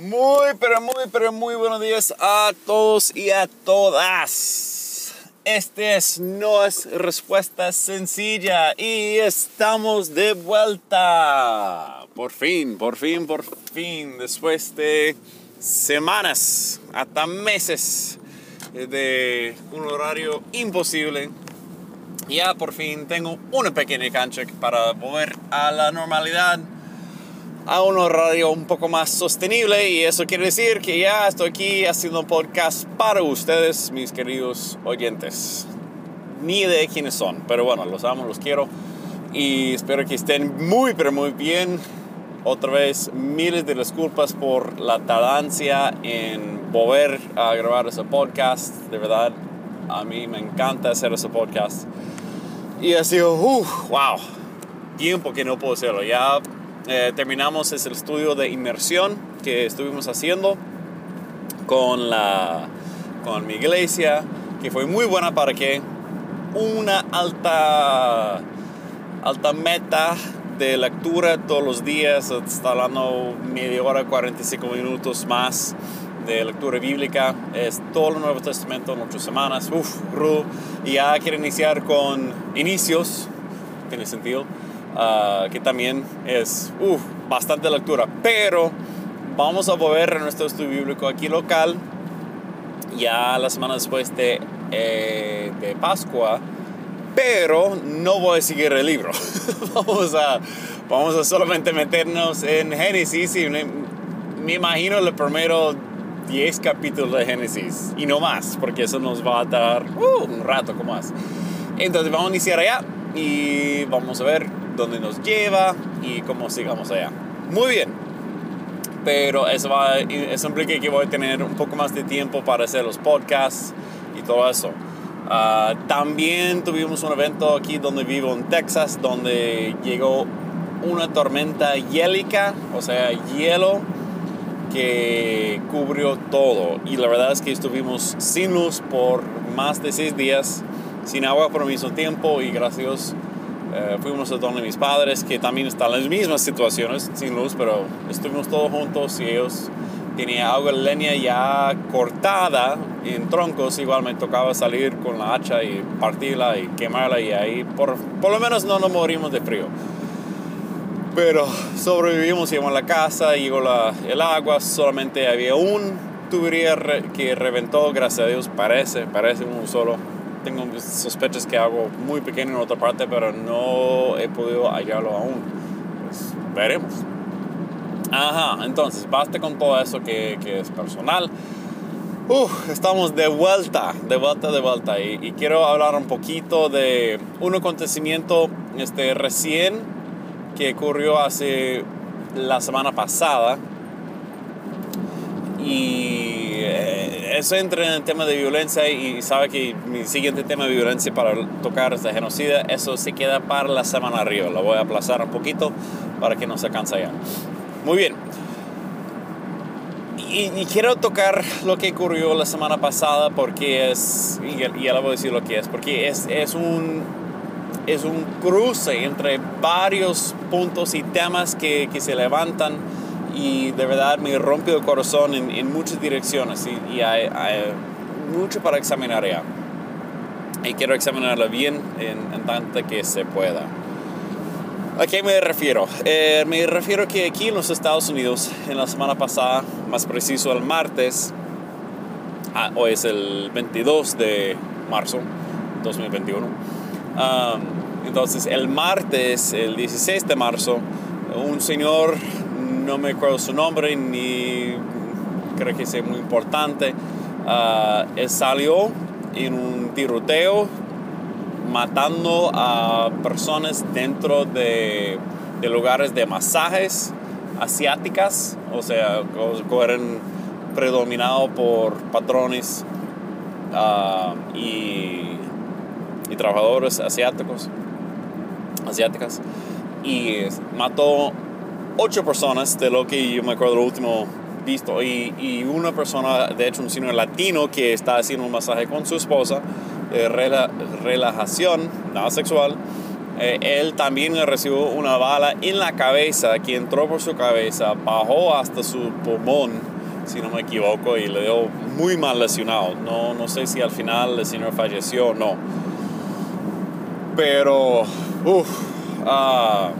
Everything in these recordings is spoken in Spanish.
Muy, pero muy, pero muy buenos días a todos y a todas. Este es No es Respuesta Sencilla y estamos de vuelta. Por fin, por fin, por fin, después de semanas, hasta meses de un horario imposible. Ya por fin tengo una pequeña cancha para volver a la normalidad a un horario un poco más sostenible y eso quiere decir que ya estoy aquí haciendo un podcast para ustedes, mis queridos oyentes. Ni de quiénes son, pero bueno, los amo, los quiero y espero que estén muy, pero muy bien. Otra vez, miles de disculpas por la tardancia en volver a grabar ese podcast. De verdad, a mí me encanta hacer ese podcast. Y ha sido, uh, wow, tiempo que no puedo hacerlo. Ya eh, terminamos ese estudio de inmersión que estuvimos haciendo con, la, con mi iglesia, que fue muy buena para que una alta, alta meta de lectura todos los días, está hablando media hora, 45 minutos más de lectura bíblica, es todo el Nuevo Testamento en ocho semanas, uff, y ya quiero iniciar con inicios, tiene sentido, Ah, que también es bastante lectura. Pero vamos a volver a nuestro estudio bíblico aquí local, ya la semana después de, eh, de Pascua, pero no voy a seguir el libro. vamos, a, vamos a solamente meternos en Génesis y me, me imagino el primero 10 capítulos de Génesis y no más, porque eso nos va a dar uh, un rato como más. Entonces vamos a iniciar allá y vamos a ver dónde nos lleva y cómo sigamos allá. Muy bien, pero eso, va, eso implica que voy a tener un poco más de tiempo para hacer los podcasts y todo eso. Ah, también tuvimos un evento aquí donde vivo en Texas, donde llegó una tormenta hiélica, o sea, hielo que cubrió todo. Y la verdad es que estuvimos sin luz por más de seis días, sin agua por el mismo tiempo y gracias eh, fuimos a donde mis padres, que también están en las mismas situaciones, sin luz, pero estuvimos todos juntos y ellos tenían agua de leña ya cortada en troncos. Igual me tocaba salir con la hacha y partirla y quemarla y ahí por, por lo menos no nos morimos de frío. Pero sobrevivimos, llegamos a la casa, llegó la, el agua, solamente había un tubería que reventó, gracias a Dios, parece, parece uno solo tengo sospechas que hago muy pequeño en otra parte, pero no he podido hallarlo aún. Pues veremos. Ajá, entonces, basta con todo eso que, que es personal. Uf, estamos de vuelta, de vuelta, de vuelta. Y, y, quiero hablar un poquito de un acontecimiento este, recién que ocurrió hace la semana pasada. Y eh, eso entra en el tema de violencia y sabe que mi siguiente tema de violencia para tocar este genocida, eso se queda para la semana arriba. Lo voy a aplazar un poquito para que no se canse ya. Muy bien. Y, quiero tocar lo que ocurrió la semana pasada porque es, y ya, le voy a decir lo que es, porque es, es, un, es un cruce entre varios puntos y temas que, que se levantan y de verdad me rompió el corazón en, en muchas direcciones y, hay, mucho para examinar ya. Y quiero examinarlo bien en, tanto que se pueda. ¿A qué me refiero? Eh, me refiero que aquí en los Estados Unidos, en la semana pasada, más preciso el martes, ah, hoy es el 22 de marzo 2021, entonces el martes, el 16 de marzo, un señor no me acuerdo su nombre ni creo que sea muy importante. Uh, él salió en un tiroteo matando a personas dentro de, lugares de masajes asiáticas, o sea, que eran predominados por patrones uh, y, y, trabajadores asiáticos, asiáticas, y mató ocho personas de lo que yo me acuerdo lo último visto y, y, una persona, de hecho un señor latino que está haciendo un masaje con su esposa de relajación, nada sexual, eh, él también recibió una bala en la cabeza que entró por su cabeza, bajó hasta su pulmón, si no me equivoco, y le dio muy mal lesionado. No, no sé si al final el señor falleció o no. Pero, uff, ah,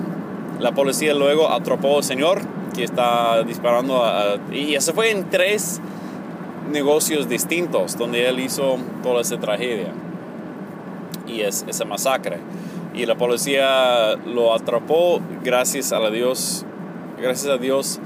la policía luego atrapó al señor que está disparando. y eso fue en tres negocios distintos donde él hizo toda esa tragedia y es, esa masacre y la policía lo atrapó gracias a Dios, gracias a Dios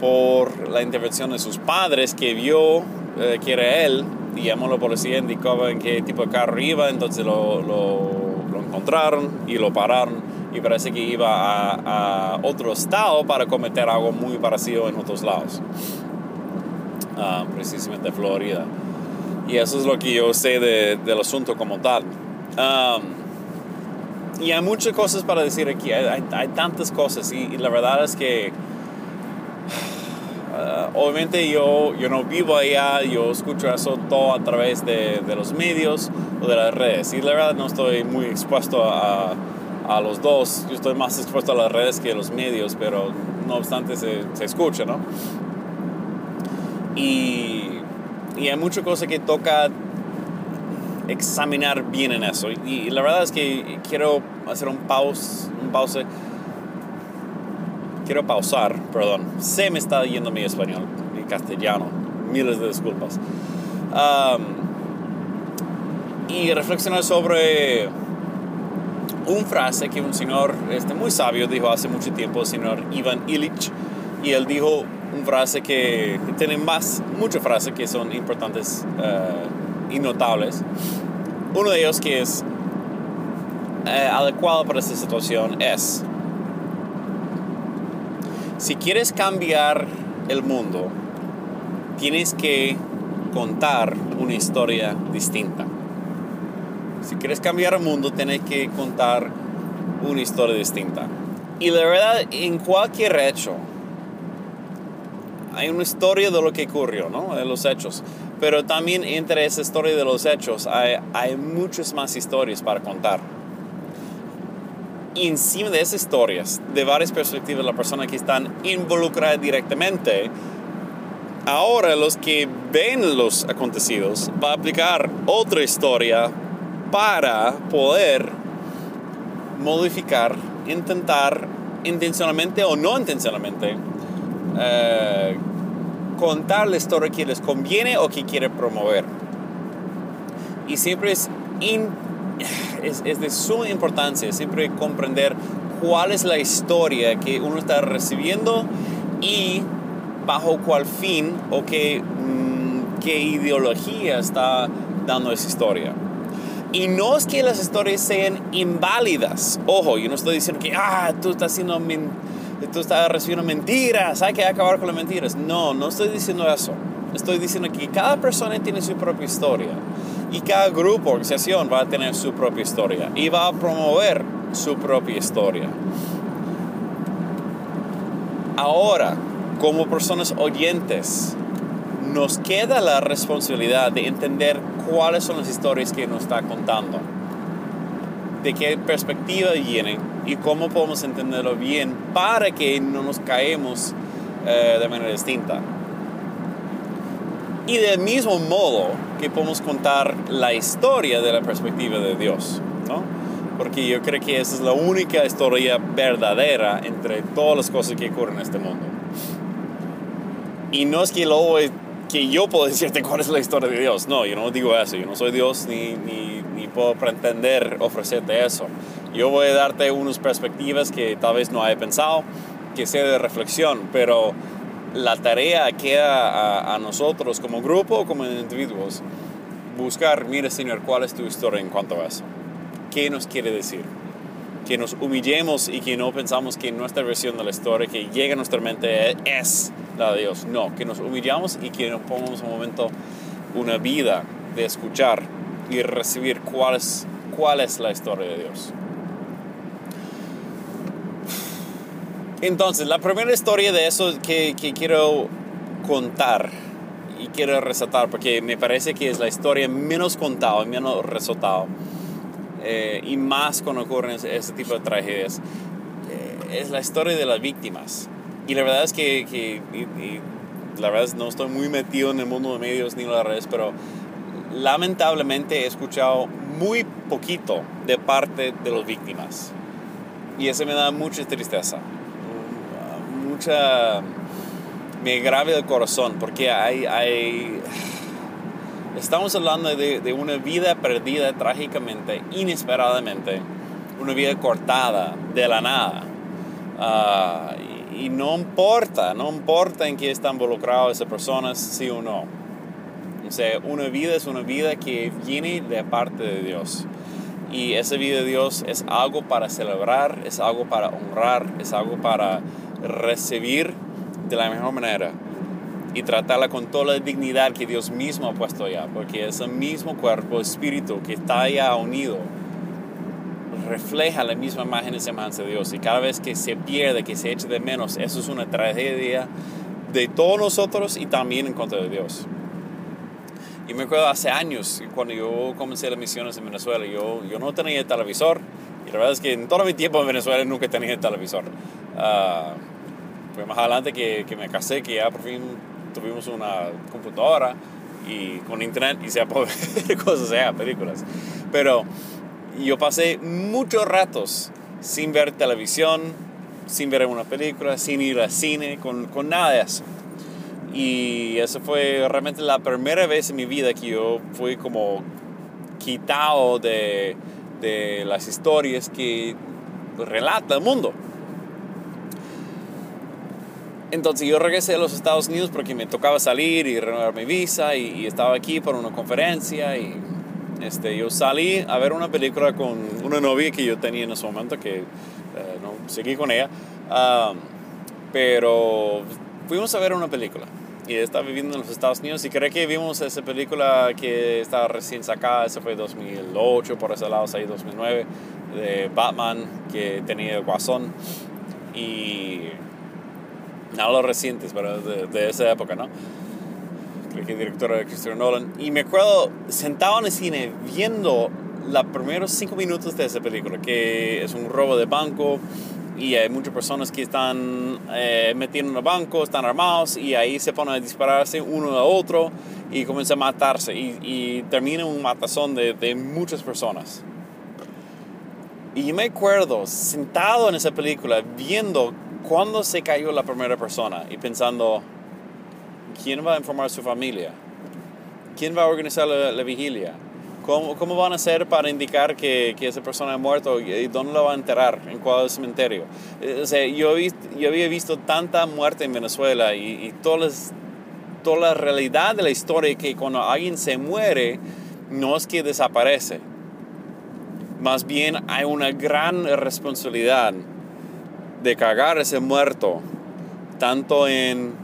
por la intervención de sus padres que vio eh, que era él y llamó a la policía, indicaba en qué tipo de carro iba, entonces lo, lo, encontraron y lo pararon y parece que iba a, a, otro estado para cometer algo muy parecido en otros lados, uh, precisamente Florida. Y eso es lo que yo sé de, del asunto como tal. Um, y hay muchas cosas para decir aquí, hay, tantas cosas y, la verdad es que uh, obviamente yo, yo no vivo allá, yo escucho eso todo a través de, de, los medios o de las redes y la verdad no estoy muy expuesto a, a, los dos, yo estoy más expuesto a las redes que a los medios, pero no obstante se, se escucha, ¿no? Y, y hay muchas cosas que toca examinar bien en eso. Y, la verdad es que quiero hacer un pause, un pause. Quiero pausar, perdón. Se me está yendo mi español, mi castellano. Miles de disculpas. y reflexionar sobre un frase que un señor este, muy sabio dijo hace mucho tiempo, el señor Ivan Illich. Y él dijo una frase que tiene más, muchas frases que son importantes. Uh, y notables. Uno de ellos que es eh, adecuado para esta situación es, si quieres cambiar el mundo, tienes que contar una historia distinta. Si quieres cambiar el mundo, tienes que contar una historia distinta. Y la verdad, en cualquier hecho, hay una historia de lo que ocurrió, ¿no? De los hechos. Pero también entre esa historia de los hechos hay, hay muchas más historias para contar. Y encima de esas historias, de varias perspectivas, la persona que están involucrada directamente, ahora los que ven los acontecidos va a aplicar otra historia para poder modificar, intentar intencionalmente o no intencionalmente eh, contar la historia que les conviene o que quiere promover. Y siempre es, es, de suma importancia siempre comprender cuál es la historia que uno está recibiendo y bajo cuál fin o qué, mm, qué ideología está dando esa historia. Y no es que las historias sean inválidas. Ojo, yo no estoy diciendo que, ah, tú estás haciendo tú estás recibiendo mentiras, hay que acabar con las mentiras. No, no estoy diciendo eso. Estoy diciendo que cada persona tiene su propia historia y cada grupo, organización va a tener su propia historia y va a promover su propia historia. Ahora, como personas oyentes, nos queda la responsabilidad de entender cuáles son las historias que nos está contando, de qué perspectiva vienen y cómo podemos entenderlo bien para que no nos caemos eh, de manera distinta. Y del mismo modo que podemos contar la historia de la perspectiva de Dios, ¿no? Porque yo creo que esa es la única historia verdadera entre todas las cosas que ocurren en este mundo. Y no es que, lo, que yo puedo decirte cuál es la historia de Dios, no, yo no digo eso, yo no soy Dios ni, ni, ni puedo pretender ofrecerte eso. Yo voy a darte unas perspectivas que tal vez no haya pensado, que sea de reflexión, pero la tarea queda a, nosotros como grupo o como individuos buscar, mire Señor, cuál es tu historia en cuanto a eso. ¿Qué nos quiere decir? Que nos humillemos y que no pensamos que nuestra versión de la historia que llega a nuestra mente es la de Dios. No, que nos humillamos y que nos pongamos un momento, una vida de escuchar y recibir cuál es, cuál es la historia de Dios. Entonces, la primera historia de eso que, quiero contar y quiero resaltar, porque me parece que es la historia menos contada, menos resaltada, eh, y más cuando ocurren ese tipo de tragedias, eh, es la historia de las víctimas. Y la verdad es que, que y, y la verdad es no estoy muy metido en el mundo de medios ni en las redes, pero lamentablemente he escuchado muy poquito de parte de las víctimas. Y eso me da mucha tristeza. Mucha... Me grave el corazón porque hay... hay estamos hablando de, de una vida perdida trágicamente, inesperadamente. Una vida cortada de la nada. Uh, y, y, no importa, no importa en qué está involucrado esa persona, sí o no. O sea, una vida es una vida que viene de parte de Dios. Y esa vida de Dios es algo para celebrar, es algo para honrar, es algo para recibir de la mejor manera y tratarla con toda la dignidad que Dios mismo ha puesto allá, porque ese mismo cuerpo, espíritu que está allá unido, refleja la misma imagen y semejanza de Dios. Y cada vez que se pierde, que se echa de menos, eso es una tragedia de todos nosotros y también en contra de Dios. Y me acuerdo hace años, cuando yo comencé las misiones en Venezuela, yo, yo no tenía televisor. Y la verdad es que en todo mi tiempo en Venezuela nunca tenía televisor. Uh, fue más adelante que, que, me casé, que ya por fin tuvimos una computadora y con internet y se puede ver cosas, sea, películas. Pero yo pasé muchos ratos sin ver televisión, sin ver una película, sin ir al cine, con, con nada de eso. Y eso fue realmente la primera vez en mi vida que yo fui como quitado de, de las historias que relata el mundo. Entonces yo regresé a los Estados Unidos porque me tocaba salir y renovar mi visa y, y, estaba aquí por una conferencia y este, yo salí a ver una película con una novia que yo tenía en ese momento que eh, no seguí con ella, pero fuimos a ver una película y estaba viviendo en los Estados Unidos y creo que vimos esa película que estaba recién sacada, esa fue 2008, por ese lado, ahí 2009, de Batman, que tenía el Guasón. Y nada los recientes, pero de, de, esa época, ¿no? Creo que el director era Christopher Nolan. Y me acuerdo sentado en el cine viendo los primeros cinco minutos de esa película, que es un robo de banco y hay muchas personas que están eh, metiendo en el banco, están armados y ahí se ponen a dispararse uno a otro y comienza a matarse y, y termina un matazón de, de, muchas personas. Y me acuerdo sentado en esa película viendo cuando se cayó la primera persona y pensando, ¿quién va a informar a su familia? ¿Quién va a organizar la, la vigilia? ¿Cómo, ¿Cómo, van a hacer para indicar que, que, esa persona ha muerto y dónde la va a enterrar? ¿En cuál cementerio? Eh, o sea, yo, yo había visto tanta muerte en Venezuela y, y todas las, toda la realidad de la historia que cuando alguien se muere, no es que desaparece. Más bien hay una gran responsabilidad de cagar ese muerto, tanto en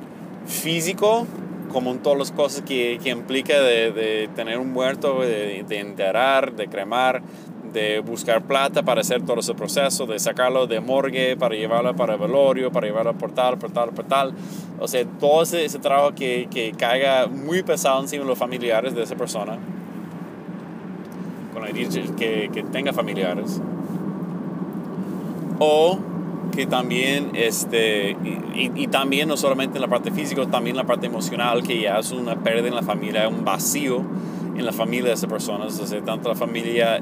físico como en todas las cosas que, que implica de, de, tener un muerto, de, de, enterrar, de cremar, de buscar plata para hacer todo ese proceso, de sacarlo de morgue, para llevarlo para el velorio, para llevarlo por tal, por tal, por tal. O sea, todo ese, ese trabajo que, que, caiga muy pesado encima de los familiares de esa persona, con la que, que tenga familiares. O que también, este, y, y, también no solamente en la parte física, también en la parte emocional, que ya es una pérdida en la familia, un vacío en la familia de esas personas, o sea, tanto la familia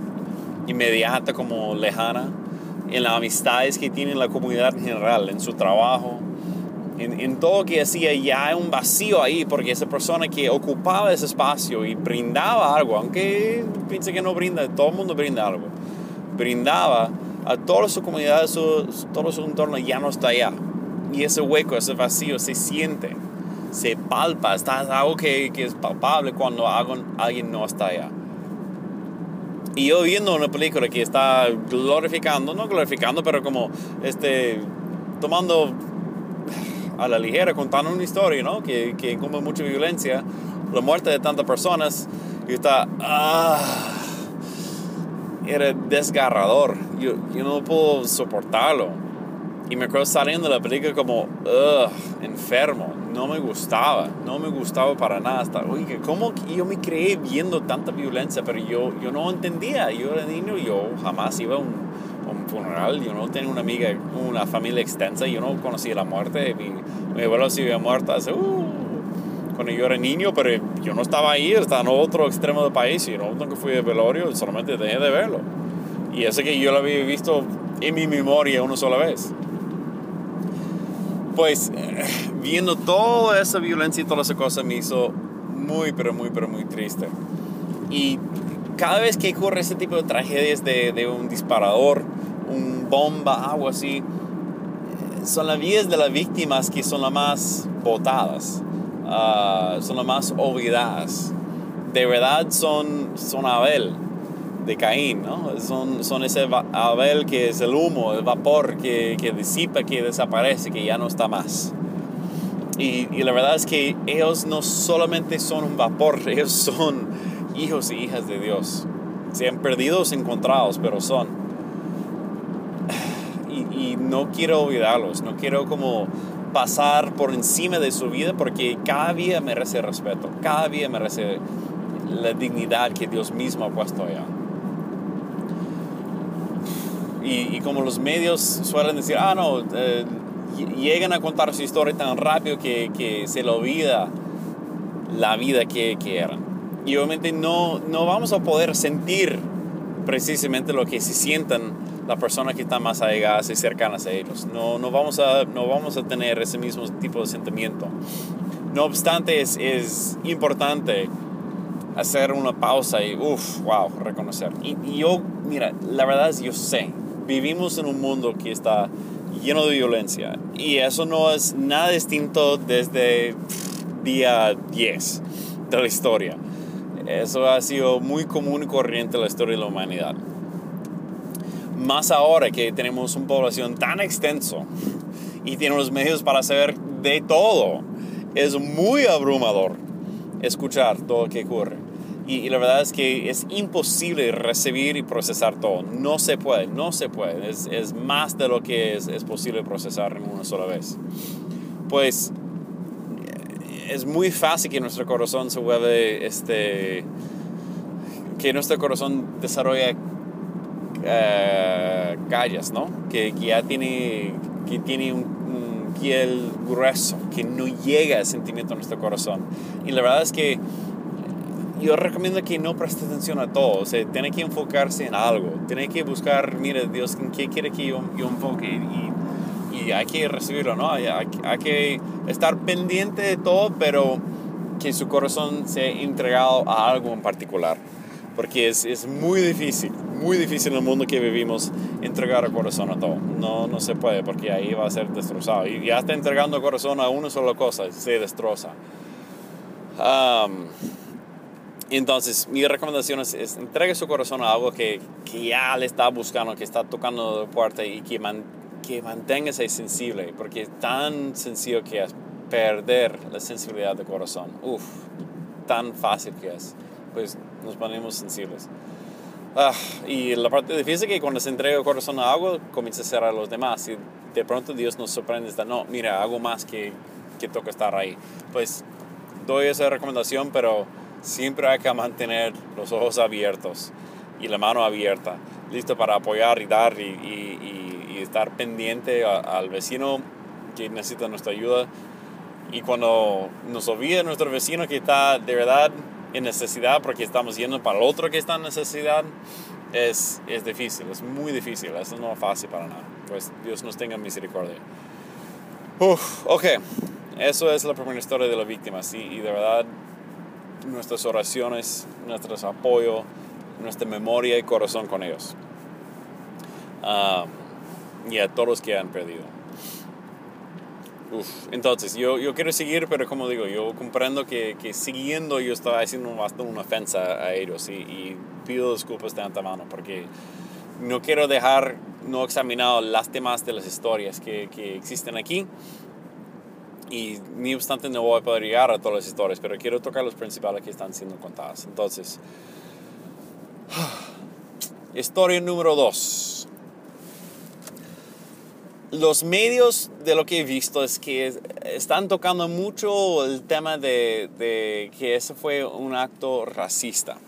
inmediata como lejana, en las amistades que tiene la comunidad en general, en su trabajo, en, en todo que hacía, ya hay un vacío ahí, porque esa persona que ocupaba ese espacio y brindaba algo, aunque piense que no brinda, todo el mundo brinda algo, brindaba a toda su comunidad, su, todo su entorno ya no está allá. Y ese hueco, ese vacío se siente, se palpa, está algo que, que es palpable cuando alguien no está allá. Y yo viendo una película que está glorificando, no glorificando, pero como este, tomando a la ligera, contando una historia, ¿no? Que, que mucha violencia, la muerte de tantas personas, y está... Ah, era desgarrador. Yo, yo no puedo soportarlo. Y me acuerdo saliendo de la película como, ugh, enfermo. No me gustaba, no me gustaba para nada. Hasta, oye, ¿cómo yo me creé viendo tanta violencia? Pero yo, yo no entendía. Yo era niño, yo jamás iba a un, un funeral. Yo no tenía una amiga, una familia extensa. Yo no conocía la muerte. Mi, mi abuelo se había muerto hace, uh, cuando yo era niño, pero yo no estaba ahí, estaba en otro extremo del país. Y no nunca fui al velorio, solamente dejé de verlo. Y eso que yo lo había visto en mi memoria una sola vez pues viendo toda esa violencia y toda esa cosa me hizo muy, pero muy, pero muy triste. Y cada vez que ocurre ese tipo de tragedias de, de un disparador, un bomba, algo así, son las vidas de las víctimas que son las más botadas, uh, son las más olvidadas. De verdad son, son Abel, de Caín, ¿no? Son, son ese Abel que es el humo, el vapor que, que disipa, que desaparece, que ya no está más. Y, y, la verdad es que ellos no solamente son un vapor, ellos son hijos y hijas de Dios. Sean perdidos, encontrados, pero son. Y, y no quiero olvidarlos, no quiero como pasar por encima de su vida porque cada día merece respeto, cada día merece la dignidad que Dios mismo ha puesto allá. Y, como los medios suelen decir, ah, no, eh, llegan a contar su historia tan rápido que, se le olvida la vida que, que, eran. Y obviamente no, no vamos a poder sentir precisamente lo que se sientan las personas que están más allegadas y cercanas a ellos. No, no, vamos, a, no vamos a tener ese mismo tipo de sentimiento. No obstante, es, es importante hacer una pausa y, uff, wow, reconocer. Y, y, yo, mira, la verdad es yo sé vivimos en un mundo que está lleno de violencia y eso no es nada distinto desde día 10 de la historia. Eso ha sido muy común y corriente en la historia de la humanidad. Más ahora que tenemos una población tan extenso y tenemos los medios para saber de todo, es muy abrumador escuchar todo lo que ocurre. Y, la verdad es que es imposible recibir y procesar todo. No se puede, no se puede. Es, más de lo que es, posible procesar en una sola vez. Pues es muy fácil que nuestro corazón se vuelva, este, que nuestro corazón desarrolle uh, calles, ¿no? Que, que, ya tiene, que tiene un, un piel grueso, que no llega el sentimiento a nuestro corazón. Y la verdad es que yo recomiendo que no preste atención a todo, o sea, tiene que enfocarse en algo, tiene que buscar, mire, Dios, ¿en qué quiere que yo, yo enfoque? Y, y, hay que recibirlo, ¿no? Hay, hay, que estar pendiente de todo, pero que su corazón sea entregado a algo en particular, porque es, es muy difícil, muy difícil en el mundo que vivimos entregar el corazón a todo. No, no se puede, porque ahí va a ser destrozado. Y ya está entregando el corazón a una sola cosa, se destroza. Um, entonces, mi recomendación es, entregue su corazón a algo que, que, ya le está buscando, que está tocando la puerta y que, man, que manténgase sensible, porque es tan sencillo que es perder la sensibilidad del corazón. Uf, tan fácil que es. Pues nos ponemos sensibles. Ah, y la parte difícil es que cuando se entrega el corazón a algo, comienza a ser a los demás. Y de pronto Dios nos sorprende, está, no, mira, hago más que, que toca estar ahí. Pues doy esa recomendación, pero siempre hay que mantener los ojos abiertos y la mano abierta, listo para apoyar y dar y, y, y estar pendiente al vecino que necesita nuestra ayuda. Y cuando nos olvida nuestro vecino que está de verdad en necesidad porque estamos yendo para el otro que está en necesidad, es, es difícil, es muy difícil, eso no es fácil para nada. Pues Dios nos tenga misericordia. Uf, ok, eso es la primera historia de la víctima, sí, y de verdad nuestras oraciones, nuestro apoyo, nuestra memoria y corazón con ellos. y a todos que han perdido. Entonces, yo, yo quiero seguir, pero como digo, yo comprendo que, que siguiendo yo estaba haciendo una ofensa a ellos y, y, pido disculpas de antemano porque no quiero dejar no examinado las temas de las historias que, que existen aquí y ni obstante no voy a poder llegar a todas las historias, pero quiero tocar los principales que están siendo contadas. Entonces, historia número 2. Los medios de lo que he visto es que están tocando mucho el tema de, que ese fue un acto racista.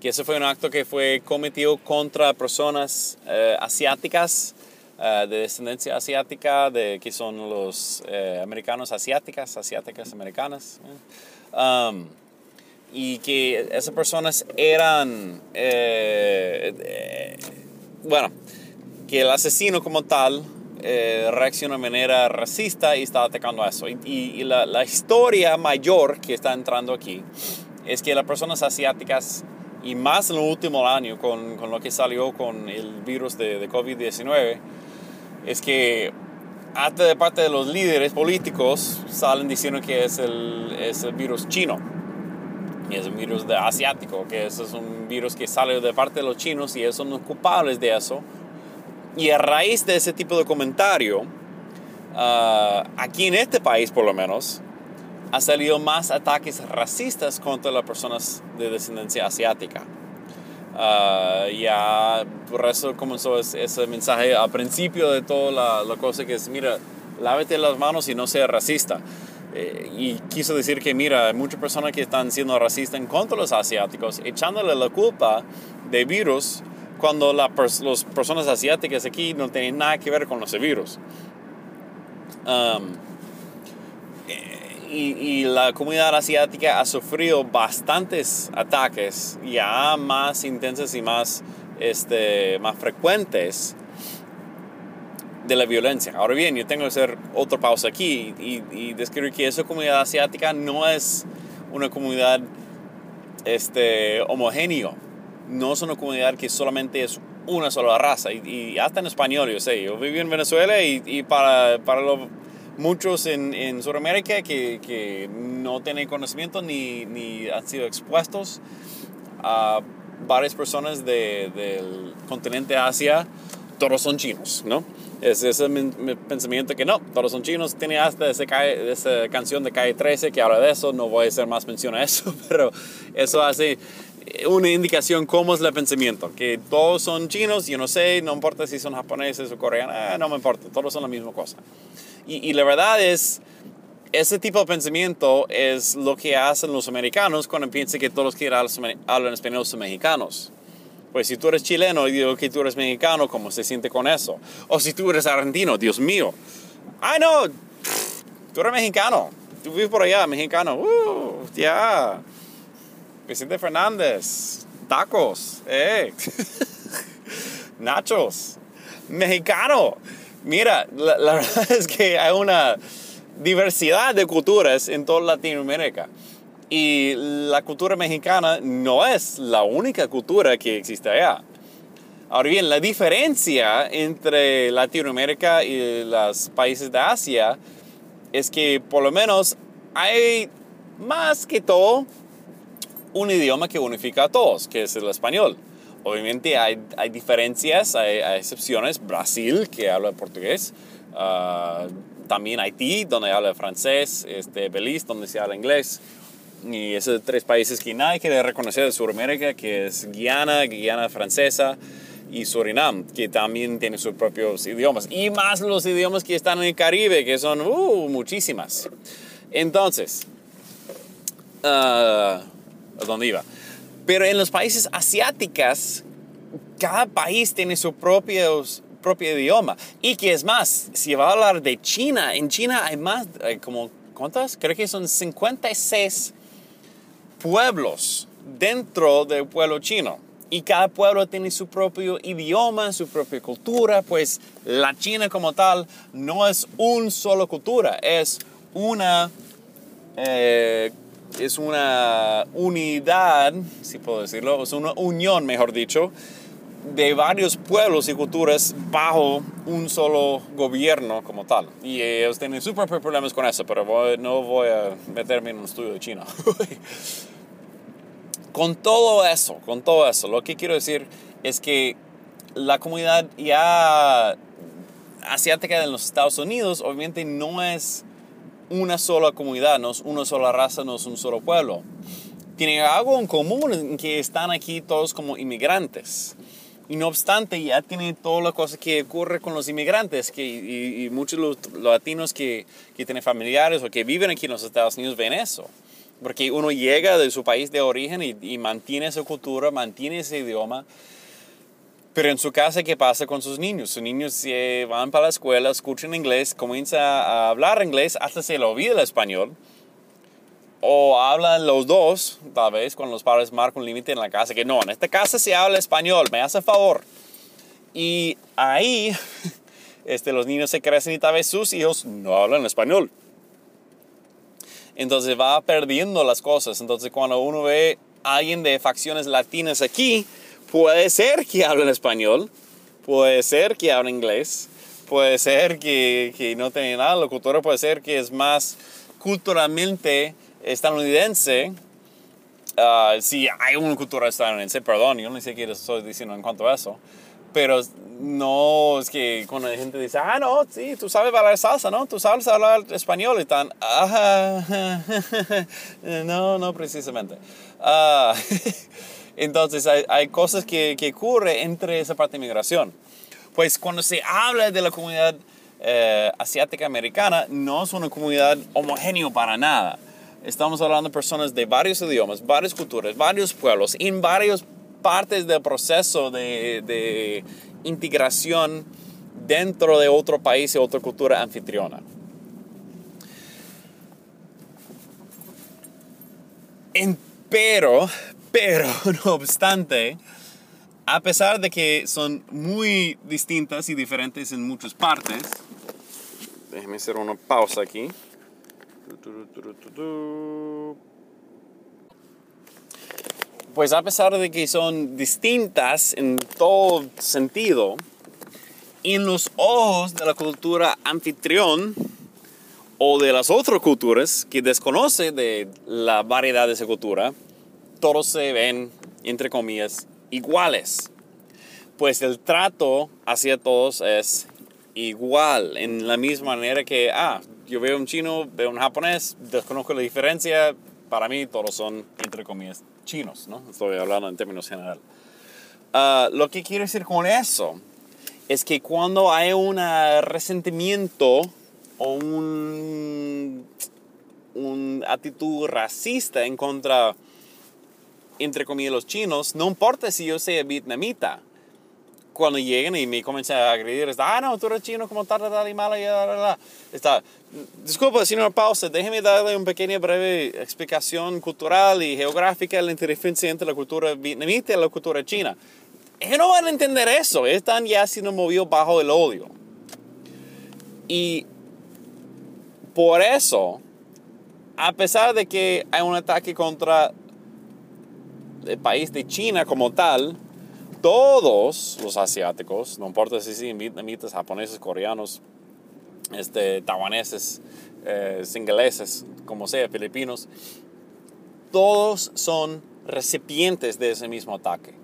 Que ese fue un acto que fue cometido contra personas eh, asiáticas, eh, de descendencia asiática, de que son los eh, americanos asiáticas, asiáticas americanas. Um, y que esas personas eran, bueno, que el asesino como tal eh, reacciona de manera racista y está atacando a eso. Y, la, la, historia mayor que está entrando aquí es que las personas asiáticas, y más en el último año con, con lo que salió con el virus de, de COVID-19, es que hasta de parte de los líderes políticos salen diciendo que es el, es el virus chino. Y es un virus de asiático, que eso es un virus que sale de parte de los chinos y ellos son los culpables de eso y a raíz de ese tipo de comentario, ah, aquí en este país por lo menos, ha salido más ataques racistas contra las personas de descendencia asiática. Uh, ya por eso comenzó ese, mensaje al principio de toda la, cosa que es, mira, lávate las manos y no sea racista. Eh, y quiso decir que, mira, hay muchas personas que están siendo racistas en contra de los asiáticos, echándole la culpa de virus cuando las personas asiáticas aquí no tienen nada que ver con los virus. Um, y, la comunidad asiática ha sufrido bastantes ataques ya más intensos y más, este, más frecuentes de la violencia. Ahora bien, yo tengo que hacer otra pausa aquí y, y describir que esa comunidad asiática no es una comunidad este, homogénea no es una comunidad que solamente es una sola raza. Y, hasta en español, yo sé, yo viví en Venezuela y, para, para los, muchos en, en Sudamérica que, que, no tienen conocimiento ni, ni, han sido expuestos a varias personas del continente Asia, todos son chinos, ¿no? Es ese mi, pensamiento que no, todos son chinos. Tiene hasta ese, esa canción de Calle 13 que habla de eso, no voy a hacer más mención a eso, pero eso hace una indicación cómo es el pensamiento, que todos son chinos, yo no sé, no importa si son japoneses o coreanos, eh, no me importa, todos son la misma cosa. Y, la verdad es, ese tipo de pensamiento es lo que hacen los americanos cuando piensan que todos los que hablan español son mexicanos. Pues si tú eres chileno y digo que tú eres mexicano, ¿cómo se siente con eso? O si tú eres argentino, Dios mío. Ay, no, tú eres mexicano, tú vives por allá, mexicano, uh, ya. Vicente Fernández, tacos, eh. nachos, mexicano. Mira, la, verdad es que hay una diversidad de culturas en toda Latinoamérica. Y la cultura mexicana no es la única cultura que existe allá. Ahora bien, la diferencia entre Latinoamérica y los países de Asia es que por lo menos hay más que todo un idioma que unifica a todos, que es el español. Obviamente hay, hay diferencias, hay, excepciones. Brasil, que habla portugués. Uh, también Haití, donde habla francés. Este, Belice, donde se habla inglés. Y esos tres países que nadie quiere reconocer de Sudamérica, que es Guyana, Guyana francesa y Surinam, que también tienen sus propios idiomas. Y más los idiomas que están en el Caribe, que son uh, muchísimas. Entonces, uh, dónde iba. Pero en los países asiáticos, cada país tiene su propio, propio idioma. Y que es más, si va a hablar de China, en China hay más, como, ¿cuántas? Creo que son 56 pueblos dentro del pueblo chino. Y cada pueblo tiene su propio idioma, su propia cultura, pues la China como tal no es un solo cultura, es una eh, es una unidad, si puedo decirlo, es una unión, mejor dicho, de varios pueblos y culturas bajo un solo gobierno como tal. Y ellos tienen súper problemas con eso, pero no voy a meterme en un estudio de China. con todo eso, con todo eso, lo que quiero decir es que la comunidad ya asiática en los Estados Unidos obviamente no es una sola comunidad, no es una sola raza, no es un solo pueblo. Tienen algo en común en que están aquí todos como inmigrantes. Y no obstante, ya tiene toda la cosa que ocurre con los inmigrantes que, y, muchos los, latinos que, que, tienen familiares o que viven aquí en los Estados Unidos ven eso. Porque uno llega de su país de origen y, y mantiene esa cultura, mantiene ese idioma. Pero en su casa, ¿qué pasa con sus niños? Sus niños se van para la escuela, escuchan inglés, comienzan a hablar inglés, hasta se le olvida el español o hablan los dos, tal vez, cuando los padres marcan un límite en la casa, que no, en esta casa se habla español, me hace favor. Y ahí este, los niños se crecen y tal vez sus hijos no hablan español. Entonces va perdiendo las cosas. Entonces cuando uno ve a alguien de facciones latinas aquí, puede ser que hablen español, puede ser que hablen inglés, puede ser que, que no tiene nada de cultura, puede ser que es más culturalmente estadounidense, uh, si hay una cultura estadounidense, perdón, yo no sé qué estoy diciendo en cuanto a eso, pero no es que cuando la gente dice, ah, no, sí, tú sabes bailar salsa, ¿no? Tú sabes hablar español y tan, ah, no, no precisamente. Uh, entonces hay, hay, cosas que, que ocurren entre esa parte de migración. Pues cuando se habla de la comunidad eh, asiática americana, no es una comunidad homogénea para nada. Estamos hablando de personas de varios idiomas, varias culturas, varios pueblos, en varias partes del proceso de, de integración dentro de otro país y otra cultura anfitriona. Pero, pero, no obstante, a pesar de que son muy distintas y diferentes en muchas partes, déjeme hacer una pausa aquí. Pues a pesar de que son distintas en todo sentido, en los ojos de la cultura anfitrión o de las otras culturas que desconoce de la variedad de esa cultura, todos se ven, entre comillas, iguales. Pues el trato hacia todos es igual, en la misma manera que, ah, yo veo un chino, veo un japonés, desconozco la diferencia, para mí todos son, entre comillas, chinos, ¿no? Estoy hablando en términos general. Ah, lo que quiero decir con eso es que cuando hay un resentimiento o un, un actitud racista en contra, entre comillas, los chinos, no importa si yo sea vietnamita, cuando lleguen y me comienzan a agredir, está, ah, no, tú eres chino, como tal, tal, y mala, y la, Está, disculpa, señor pausa, déjeme darle una pequeña breve explicación cultural y geográfica de la diferencia entre la cultura vietnamita y la cultura china. Ellos no van a entender eso, están ya siendo movidos bajo el odio. Y por eso, a pesar de que hay un ataque contra el país de China como tal, todos los asiáticos, no importa si son vietnamitas, japoneses, coreanos, este, taiwaneses, eh, ingleses, como sea, filipinos, todos son recipientes de ese mismo ataque.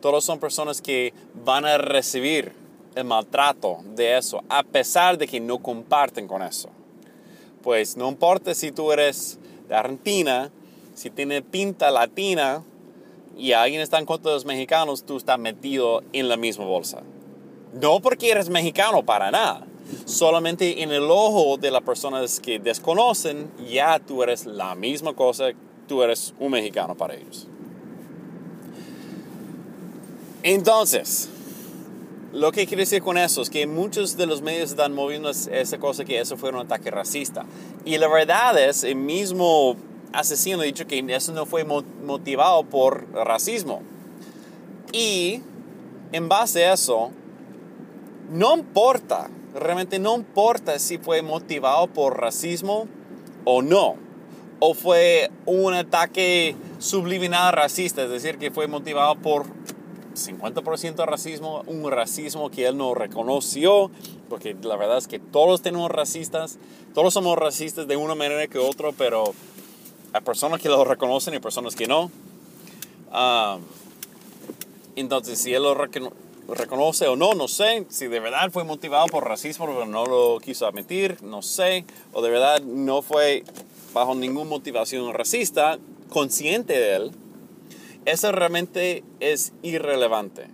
Todos son personas que van a recibir el maltrato de eso, a pesar de que no comparten con eso. Pues no importa si tú eres de Argentina, si tienes pinta latina, y alguien está en contra de los mexicanos, tú estás metido en la misma bolsa. No porque eres mexicano, para nada. Solamente en el ojo de las personas que desconocen, ya tú eres la misma cosa, tú eres un mexicano para ellos. Entonces, lo que quiero decir con eso es que muchos de los medios están moviendo esa cosa que eso fue un ataque racista. Y la verdad es, el mismo asesino ha dicho que eso no fue motivado por racismo. Y en base a eso, no importa, realmente no importa si fue motivado por racismo o no, o fue un ataque subliminal racista, es decir, que fue motivado por 50% racismo, un racismo que él no reconoció, porque la verdad es que todos tenemos racistas, todos somos racistas de una manera que otra, pero hay personas que lo reconocen y personas que no. Ah, entonces, si él lo reconoce o no, no sé. Si de verdad fue motivado por racismo, pero no lo quiso admitir, no sé. O de verdad no fue bajo ninguna motivación racista, consciente de él. Eso realmente es irrelevante.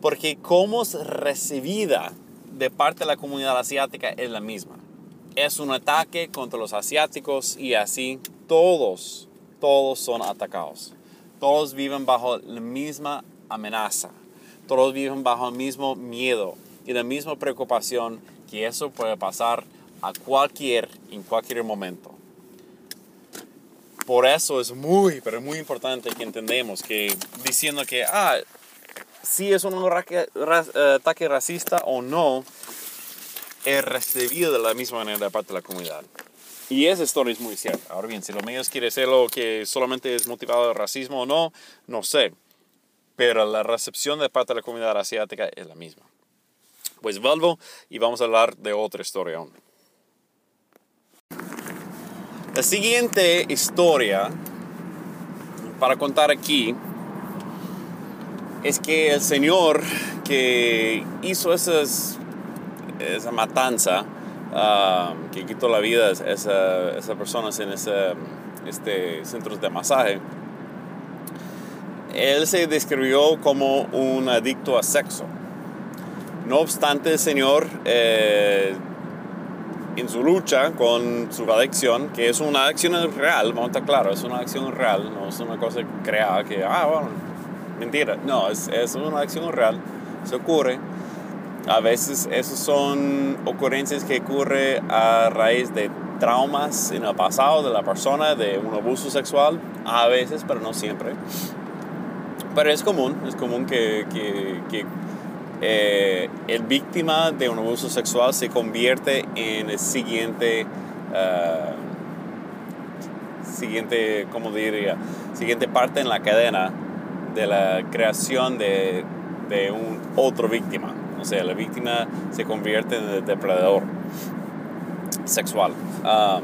porque cómo es recibida de parte de la comunidad asiática es la misma. Es un ataque contra los asiáticos y así todos, todos son atacados. Todos viven bajo la misma amenaza. Todos viven bajo el mismo miedo y la misma preocupación que eso puede pasar a cualquier, en cualquier momento. Por eso es muy, pero muy importante que entendemos que diciendo que, ah, si es un ataque racista o no, es recibido de la misma manera de parte de la comunidad. Y esa historia es muy cierta. Ahora bien, si los medios quieren lo que solamente es motivado de racismo o no, no sé. Pero la recepción de parte de la comunidad asiática es la misma. Pues vuelvo y vamos a hablar de otra historia aún. La siguiente historia para contar aquí es que el Señor que hizo esas, esa matanza, ah, que quitó la vida a esas esa personas en ese, este, centros de masaje, él se describió como un adicto a sexo. No obstante, el Señor eh, en su lucha con su adicción, que es una adicción real, vamos a estar claro, es una adicción real, no es una cosa creada que, ah, bueno, mentira, no, es, es una adicción real, se ocurre. A veces esas son ocurrencias que ocurren a raíz de traumas en el pasado de la persona, de un abuso sexual, a veces, pero no siempre. Pero es común, es común que, que, eh, el víctima de un abuso sexual se convierte en el siguiente, uh, siguiente, ¿cómo diría? Siguiente parte en la cadena de la creación de, de un otro víctima. O sea, la víctima se convierte en depredador sexual. Uh,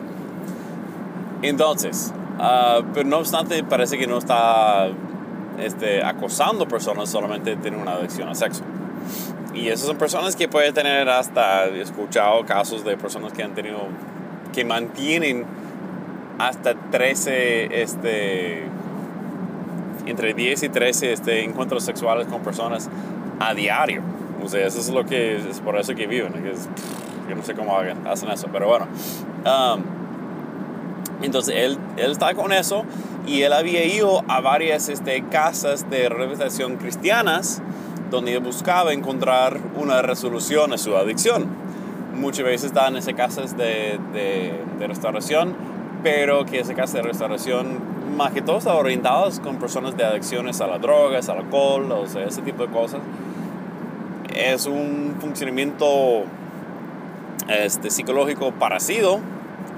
entonces, uh, pero no obstante, parece que no está este, acosando personas, solamente tiene una adicción al sexo. Y esas son personas que pueden tener hasta, escuchado casos de personas que han tenido, que mantienen hasta 13, este, entre 10 y 13 este, encuentros sexuales con personas a diario. O sea, eso es lo que, es por eso que viven. yo no sé cómo hacen eso, pero bueno. Um, entonces él, él está con eso y él había ido a varias este, casas de rehabilitación cristianas donde buscaba encontrar una resolución a su adicción. Muchas veces estaban en esas casas de, de, restauración, pero que esas casas de restauración más que todo estaban orientadas con personas de adicciones a las drogas, al alcohol, o sea, ese tipo de cosas. Es un funcionamiento este, psicológico parecido,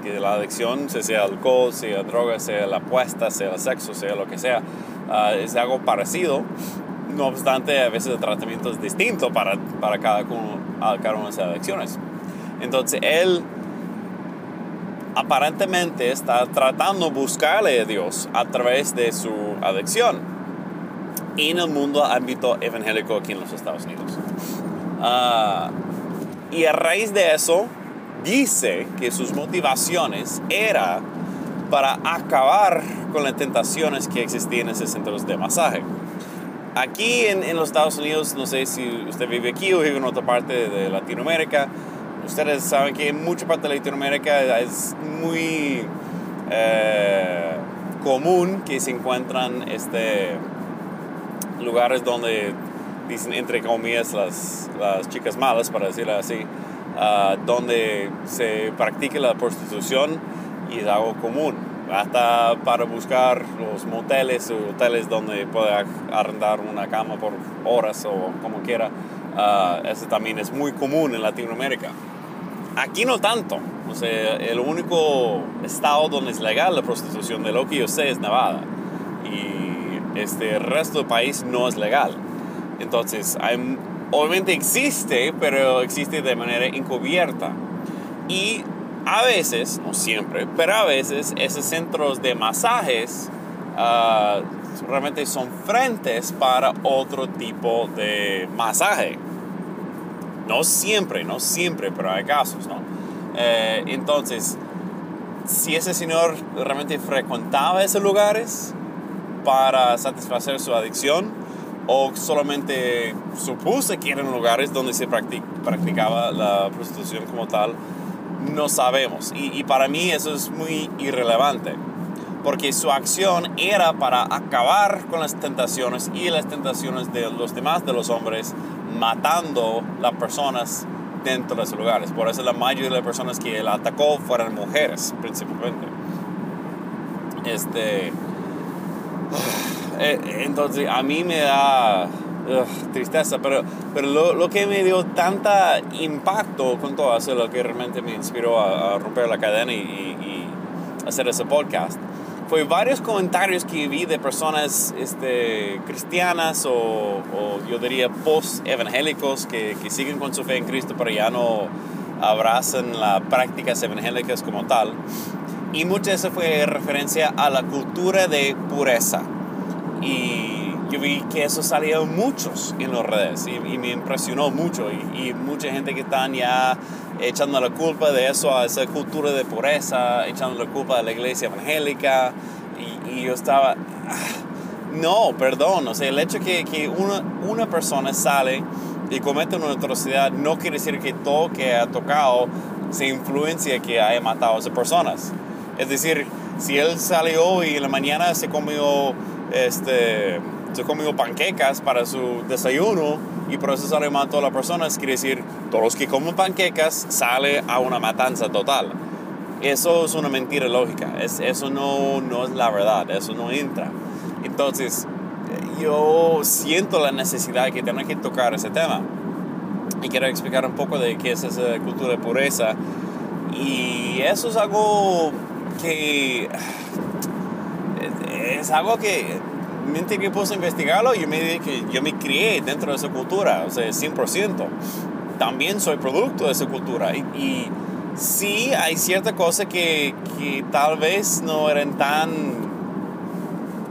que la adicción, sea alcohol, sea droga, sea la apuesta, sea el sexo, sea lo que sea, ah, es algo parecido no obstante, a veces el tratamiento es distinto para, para cada, uno, cada una de esas adicciones. Entonces, él aparentemente está tratando buscarle a Dios a través de su adicción en el mundo ámbito evangélico aquí en los Estados Unidos. Ah, y a raíz de eso, dice que sus motivaciones era para acabar con las tentaciones que existían en esos centros de masaje. Aquí en, los Estados Unidos, no sé si usted vive aquí o vive en otra parte de Latinoamérica, ustedes saben que en mucha parte de Latinoamérica es muy eh, común que se encuentran este, lugares donde dicen entre comillas las, las chicas malas, para decirlo así, ah, donde se practica la prostitución y es algo común hasta para buscar los moteles o hoteles donde pueda arrendar una cama por horas o como quiera. Uh, eso también es muy común en Latinoamérica. Aquí no tanto. O sea, el único estado donde es legal la prostitución, de lo que yo sé, es Nevada. Y este, resto del país no es legal. Entonces, obviamente existe, pero existe de manera encubierta. Y a veces, no siempre, pero a veces esos centros de masajes ah, realmente son frentes para otro tipo de masaje. No siempre, no siempre, pero hay casos, ¿no? Eh, entonces, si ese señor realmente frecuentaba esos lugares para satisfacer su adicción, o solamente supuse que eran lugares donde se practicaba la prostitución como tal, no sabemos. Y, y, para mí eso es muy irrelevante, porque su acción era para acabar con las tentaciones y las tentaciones de los demás de los hombres, matando las personas dentro de esos lugares. Por eso la mayoría de las personas que él atacó fueron mujeres, principalmente. Este entonces a mí me da tristeza, pero, pero lo, lo, que me dio tanta impacto con todo eso, lo que realmente me inspiró a, romper la cadena y, y, hacer ese podcast, fue varios comentarios que vi de personas este, cristianas o, o, yo diría post-evangélicos que, que siguen con su fe en Cristo, pero ya no abrazan las prácticas evangélicas como tal. Y mucho de eso fue referencia a la cultura de pureza y yo vi que eso salía muchos en las redes y, me impresionó mucho. Y, mucha gente que están ya echando la culpa de eso a esa cultura de pureza, echando la culpa a la iglesia evangélica. Y, yo estaba, ah, no, perdón, o sea, el hecho que, que una, una persona sale y comete una atrocidad no quiere decir que todo que ha tocado se influencia que haya matado a esas personas. Es decir, si él salió y en la mañana se comió este, se comió panquecas para su desayuno y por eso sale mal todas las personas, quiere decir, todos los que comen panquecas sale a una matanza total. Eso es una mentira lógica, es, eso no, no es la verdad, eso no entra. Entonces, yo siento la necesidad de que tenga que tocar ese tema. Y quiero explicar un poco de qué es esa cultura de pureza. Y eso es algo que es algo que mientras que puse a investigarlo, yo me yo me crié dentro de esa cultura, o sea, 100%. También soy producto de esa cultura. Y, y sí hay ciertas cosas que, que, tal vez no eran tan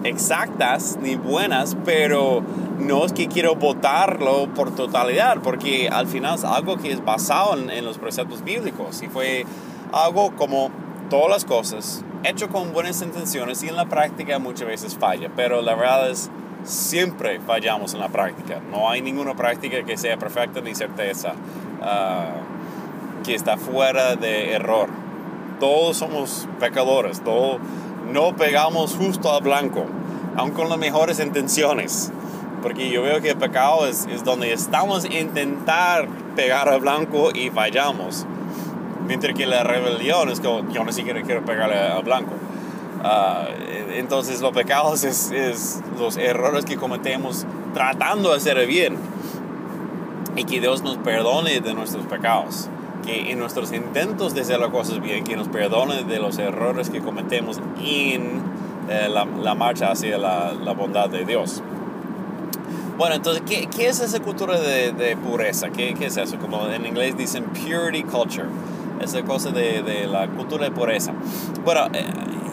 exactas ni buenas, pero no es que quiero votarlo por totalidad, porque al final es algo que es basado en, en los preceptos bíblicos y fue algo como todas las cosas hecho con buenas intenciones y en la práctica muchas veces falla, pero la verdad es siempre fallamos en la práctica. No hay ninguna práctica que sea perfecta ni certeza ah, que está fuera de error. Todos somos pecadores, todos no pegamos justo al blanco, aun con las mejores intenciones. Porque yo veo que el pecado es, es donde estamos intentar pegar al blanco y fallamos. Mientras que la rebelión es como, yo ni siquiera quiero pegarle a blanco. Ah, entonces los pecados es, es, los errores que cometemos tratando de hacer el bien. Y que Dios nos perdone de nuestros pecados. Que en nuestros intentos de hacer las cosas bien, que nos perdone de los errores que cometemos en eh, la, la, marcha hacia la, la, bondad de Dios. Bueno, entonces, ¿qué, qué es esa cultura de, de pureza? ¿Qué, ¿Qué, es eso? Como en inglés dicen purity culture esa cosa de, de la cultura de pureza. Bueno, eh,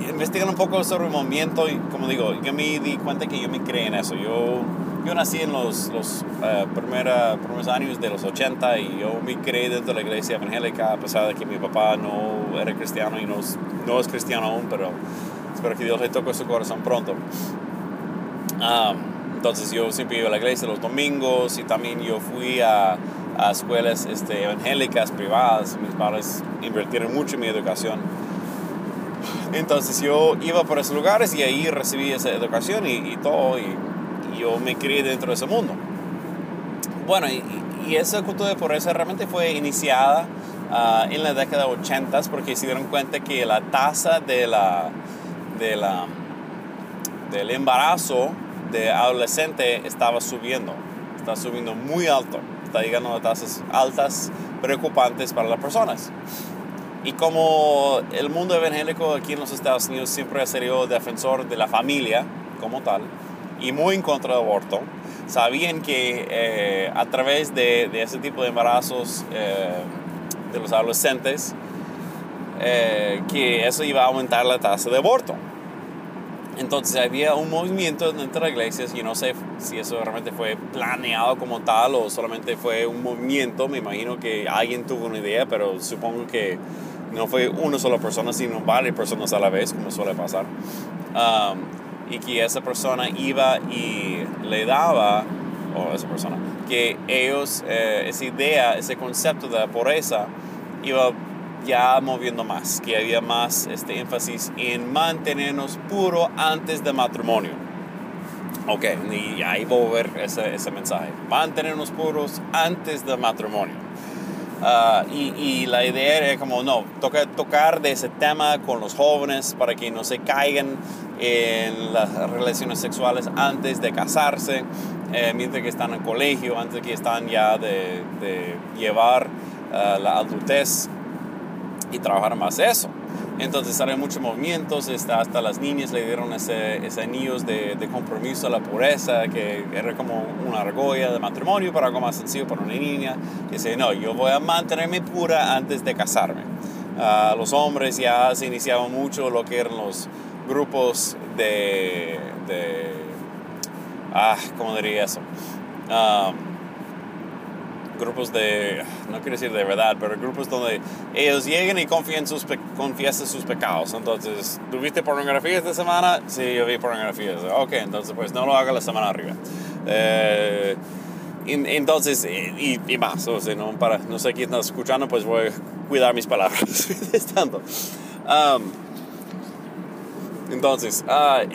investigando un poco sobre el movimiento, y como digo, yo me di cuenta que yo me creé en eso. Yo, yo nací en los, los uh, primeros años de los 80 y yo me creé dentro de la iglesia evangélica, a pesar de que mi papá no era cristiano y no, no es cristiano aún, pero espero que Dios le toque su corazón pronto. entonces yo siempre iba a la iglesia los domingos y también yo fui a a escuelas este, evangélicas privadas. Mis padres invirtieron mucho en mi educación. Entonces yo iba por esos lugares y ahí recibí esa educación y, todo, y, yo me crié dentro de ese mundo. Bueno, y, esa cultura de pobreza realmente fue iniciada ah, en la década de 80 porque se dieron cuenta que la tasa de la, de la, del embarazo de adolescente estaba subiendo, está subiendo muy alto está llegando a tasas altas preocupantes para las personas. Y como el mundo evangélico aquí en los Estados Unidos siempre ha sido defensor de la familia como tal y muy en contra del aborto, sabían que eh, a través de, de, ese tipo de embarazos eh, de los adolescentes, eh, que eso iba a aumentar la tasa de aborto. Entonces había un movimiento dentro de las iglesias, y no sé si eso realmente fue planeado como tal o solamente fue un movimiento, me imagino que alguien tuvo una idea, pero supongo que no fue una sola persona, sino varias personas a la vez, como suele pasar. Um, y que esa persona iba y le daba, o esa persona, que ellos, eh, esa idea, ese concepto de la pureza, iba ya moviendo más, que había más este énfasis en mantenernos puros antes del matrimonio. Ok, y ahí voy a ver ese, ese mensaje. Mantenernos puros antes del matrimonio. Ah, y, y, la idea era como, no, toca tocar de ese tema con los jóvenes para que no se caigan en las relaciones sexuales antes de casarse, eh, mientras que están en colegio, antes que están ya de, de llevar uh, la adultez y trabajar más eso. Entonces hay muchos movimientos, hasta las niñas le dieron ese, ese anillos de, de, compromiso a la pureza, que era como una argolla de matrimonio para algo más sencillo para una niña, que dice, no, yo voy a mantenerme pura antes de casarme. Uh, los hombres ya se iniciaban mucho lo que eran los grupos de, de ah, ¿cómo diría eso? Um, grupos de, no quiero decir de verdad, pero grupos donde ellos llegan y confían sus, confiesan sus pecados. Entonces, ¿tuviste pornografía esta semana? Sí, yo vi pornografía. Ok, entonces pues no lo haga la semana arriba. Eh, entonces, y, y, más, o sea, no, para, no sé quién está escuchando, pues voy a cuidar mis palabras. um, entonces, uh,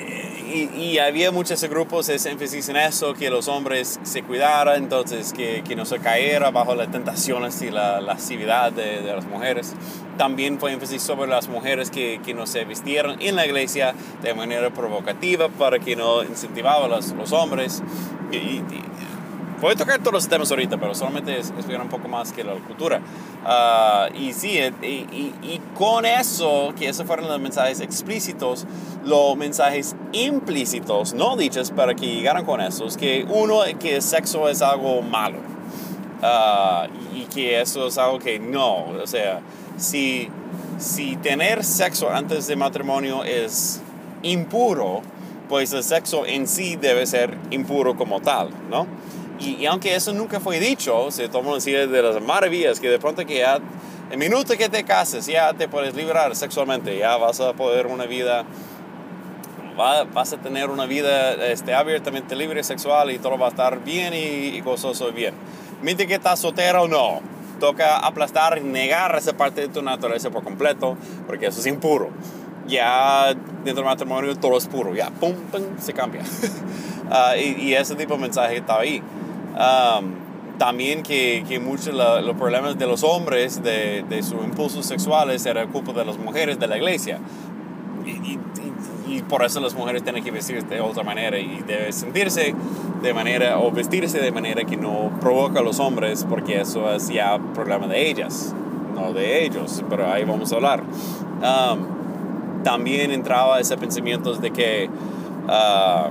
y, había muchos grupos, ese énfasis en eso, que los hombres se cuidaran, entonces que, que no se cayeran bajo las tentaciones y la lascividad de, de, las mujeres. También fue énfasis sobre las mujeres que, que no se vistieran en la iglesia de manera provocativa para que no incentivaban a los, los hombres. Y, y, Voy a tocar todos los temas ahorita, pero solamente es, un poco más que la cultura. Uh, y sí, y, y, y, con eso, que esos fueron los mensajes explícitos, los mensajes implícitos, no dichos, para que llegaran con esos, que uno, que el sexo es algo malo. Uh, y que eso es algo que no, o sea, si, si tener sexo antes de matrimonio es impuro, pues el sexo en sí debe ser impuro como tal, ¿no? Y, aunque eso nunca fue dicho, se tomó decir de las maravillas que de pronto que ya, el minuto que te cases, ya te puedes librar sexualmente, ya vas a poder una vida, vas a tener una vida este, abiertamente libre sexual y todo va a estar bien y, y gozoso bien. Mientras que estás soltero, no. Toca aplastar y negar esa parte de tu naturaleza por completo, porque eso es impuro. Ya dentro del matrimonio todo es puro, ya pum, pum, se cambia. uh, y, y, ese tipo de mensaje estaba ahí. Um, también que, que muchos los problemas de los hombres, de, de, sus impulsos sexuales, era culpa de las mujeres de la iglesia. Y, y, y, por eso las mujeres tienen que vestirse de otra manera y deben sentirse de manera o vestirse de manera que no provoca a los hombres, porque eso es ya problema de ellas, no de ellos, pero ahí vamos a hablar. Um, también entraba ese pensamiento de que uh,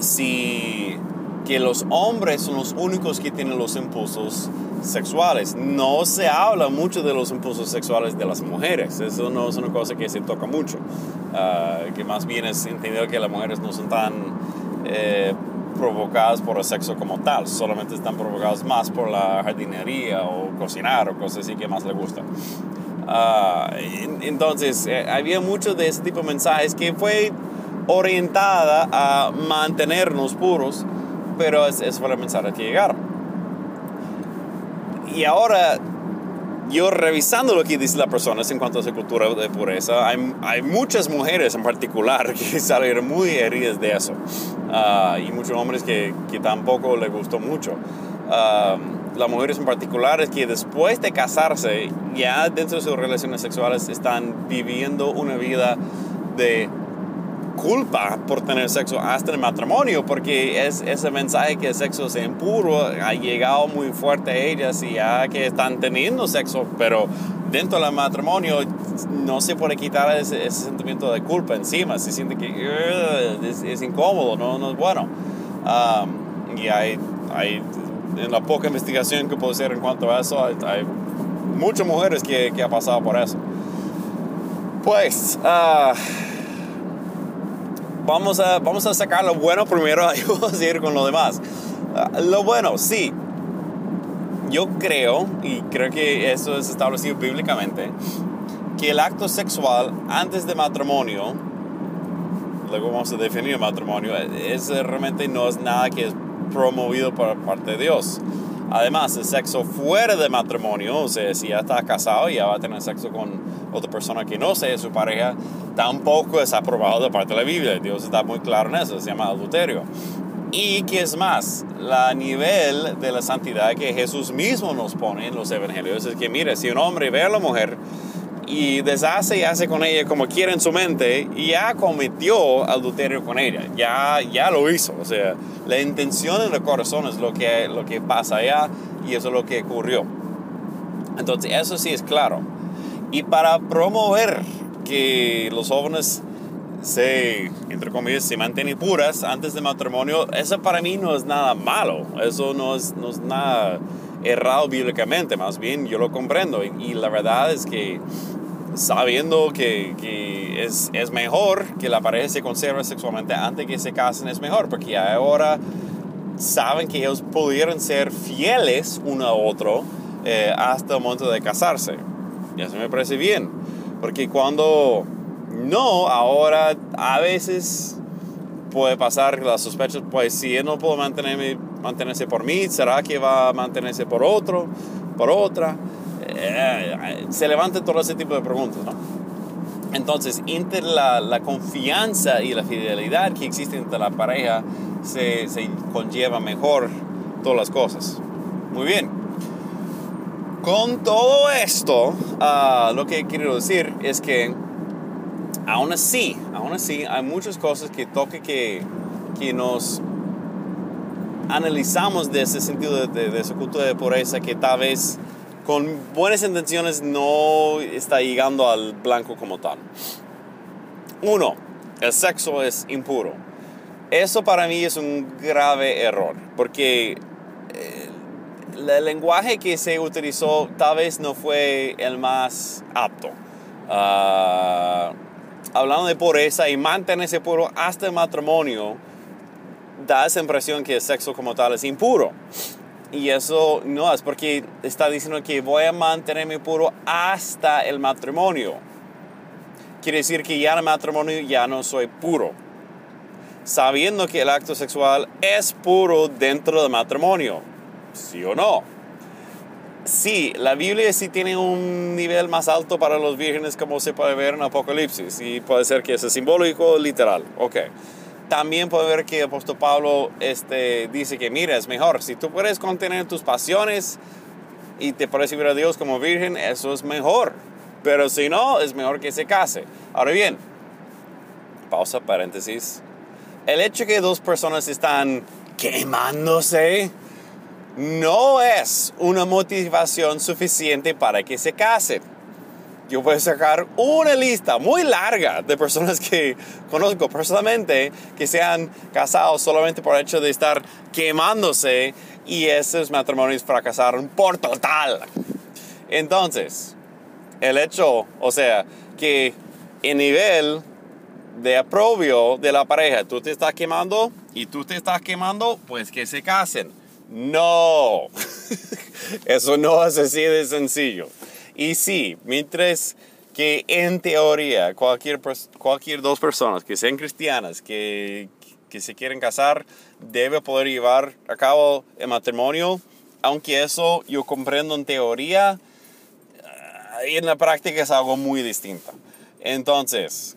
si que los hombres son los únicos que tienen los impulsos sexuales. No se habla mucho de los impulsos sexuales de las mujeres. Eso no es una cosa que se toca mucho. Uh, que más bien es entender que las mujeres no son tan eh, provocadas por el sexo como tal. Solamente están provocadas más por la jardinería o cocinar o cosas así que más les gusta. Uh, entonces, eh, había mucho de ese tipo de mensajes que fue orientada a mantenernos puros pero es, es para pensar a que llegar. Y ahora, yo revisando lo que dice la persona en cuanto a su cultura de pureza, hay, hay muchas mujeres en particular que salen muy heridas de eso. Uh, y muchos hombres que, que, tampoco les gustó mucho. Uh, las mujeres en particular es que después de casarse, ya dentro de sus relaciones sexuales están viviendo una vida de culpa por tener sexo hasta el matrimonio, porque es ese mensaje que el sexo es impuro ha llegado muy fuerte a ellas y ya que están teniendo sexo, pero dentro del matrimonio no se puede quitar ese, sentimiento de culpa encima, se siente que es, incómodo, no, no es bueno. Um, y hay, hay, en la poca investigación que puedo hacer en cuanto a eso, hay, muchas mujeres que, que han pasado por eso. Pues, uh, vamos a, vamos a sacar lo bueno primero y vamos a ir con lo demás. Ah, lo bueno, sí. Yo creo, y creo que eso es establecido bíblicamente, que el acto sexual antes de matrimonio, luego vamos a definir matrimonio, es, realmente no es nada que es promovido por parte de Dios. Además, el sexo fuera de matrimonio, o sea, si ya está casado y ya va a tener sexo con otra persona que no sea su pareja, tampoco es aprobado de parte de la Biblia. Dios está muy claro en eso, se llama adulterio. Y que es más, la nivel de la santidad que Jesús mismo nos pone en los evangelios es que, mire, si un hombre ve a la mujer y deshace y hace con ella como quiere en su mente, ya cometió adulterio con ella, ya, ya lo hizo. O sea, la intención en el corazón es lo que, lo que pasa allá y eso es lo que ocurrió. Entonces, eso sí es claro. Y para promover que los jóvenes se, entre comillas, se mantienen puras antes de matrimonio, eso para mí no es nada malo, eso no es, no es nada errado bíblicamente, más bien yo lo comprendo. Y, la verdad es que sabiendo que, que es, es, mejor que la pareja se conserve sexualmente antes que se casen, es mejor, porque ahora saben que ellos pudieron ser fieles uno a otro eh, hasta el momento de casarse. Y eso me parece bien, porque cuando no, ahora a veces puede pasar las sospechas, pues si él no puede mantenerme, mantenerse por mí, ¿será que va a mantenerse por otro, por otra? Eh, se levanta todo ese tipo de preguntas, ¿no? Entonces, entre la, la, confianza y la fidelidad que existe entre la pareja, se, se conlleva mejor todas las cosas. Muy bien. Con todo esto, uh, lo que quiero decir es que aún así, aún así, hay muchas cosas que toque que, que nos analizamos de ese sentido de, de, ese culto de pureza que tal vez con buenas intenciones no está llegando al blanco como tal. Uno, el sexo es impuro. Eso para mí es un grave error, porque eh, el lenguaje que se utilizó tal vez no fue el más apto. Uh, hablando de pureza y mantenerse puro hasta el matrimonio, da esa impresión que el sexo como tal es impuro. Y eso no es porque está diciendo que voy a mantenerme puro hasta el matrimonio. Quiere decir que ya en el matrimonio ya no soy puro. Sabiendo que el acto sexual es puro dentro del matrimonio. ¿Sí o no? Sí, la Biblia sí tiene un nivel más alto para los vírgenes como se puede ver en Apocalipsis y puede ser que es simbólico o literal. Ok. También puede ver que el apóstol Pablo este, dice que mira, es mejor. Si tú puedes contener tus pasiones y te puedes vivir a Dios como virgen, eso es mejor. Pero si no, es mejor que se case. Ahora bien, pausa, paréntesis. El hecho que dos personas están quemándose no es una motivación suficiente para que se casen. Yo puedo sacar una lista muy larga de personas que conozco personalmente que se han casado solamente por el hecho de estar quemándose y esos matrimonios fracasaron por total. Entonces, el hecho, o sea, que en nivel de aprobio de la pareja, tú te estás quemando y tú te estás quemando, pues que se casen no, eso no es así de sencillo. Y sí, mientras que en teoría cualquier, cualquier dos personas que sean cristianas, que, que se quieren casar, debe poder llevar a cabo el matrimonio, aunque eso yo comprendo en teoría, y en la práctica es algo muy distinto. Entonces,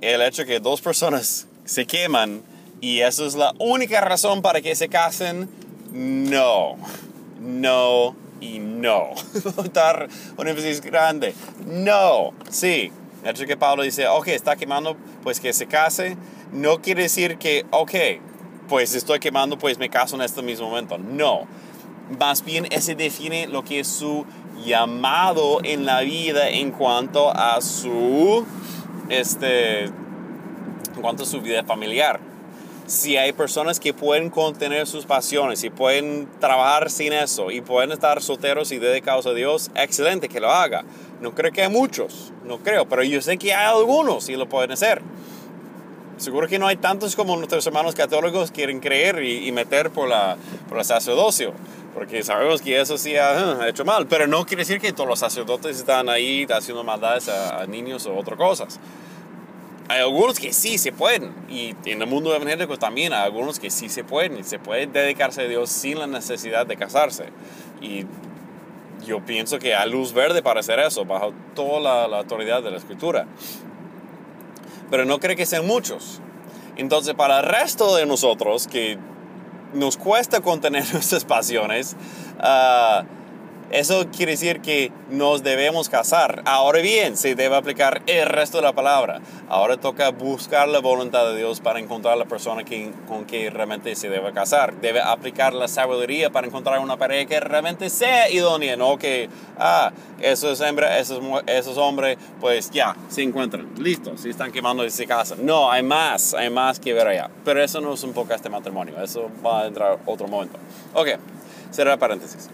el hecho que dos personas se queman y eso es la única razón para que se casen. No, no y no. Dar un énfasis grande. No, sí. El hecho que Pablo dice, ok, está quemando, pues que se case, no quiere decir que, ok, pues estoy quemando, pues me caso en este mismo momento. No. Más bien, ese define lo que es su llamado en la vida en cuanto a su, este, en cuanto a su vida familiar si hay personas que pueden contener sus pasiones y pueden trabajar sin eso y pueden estar solteros y dedicados a Dios, excelente que lo haga. No creo que hay muchos, no creo, pero yo sé que hay algunos y lo pueden hacer. Seguro que no hay tantos como nuestros hermanos católicos quieren creer y, meter por, la, por el sacerdocio, porque sabemos que eso sí ha, hecho mal, pero no quiere decir que todos los sacerdotes están ahí haciendo maldades a, a niños o otras cosas hay algunos que sí se pueden, y en el mundo evangélico también hay algunos que sí se pueden, y se pueden dedicarse a Dios sin la necesidad de casarse. Y yo pienso que hay luz verde para hacer eso, bajo toda la, autoridad de la Escritura. Pero no creo que sean muchos. Entonces, para el resto de nosotros que nos cuesta contener nuestras pasiones, uh, eso quiere decir que nos debemos casar. Ahora bien, se debe aplicar el resto de la palabra. Ahora toca buscar la voluntad de Dios para encontrar la persona con que realmente se debe casar. Debe aplicar la sabiduría para encontrar una pareja que realmente sea idónea, no que, ah, eso es hembra, eso es, hombre, pues ya, se encuentran, listo, se están quemando y se casan. No, hay más, hay más que ver allá. Pero eso no es un poco este matrimonio, eso va a entrar otro momento. Ok, será paréntesis.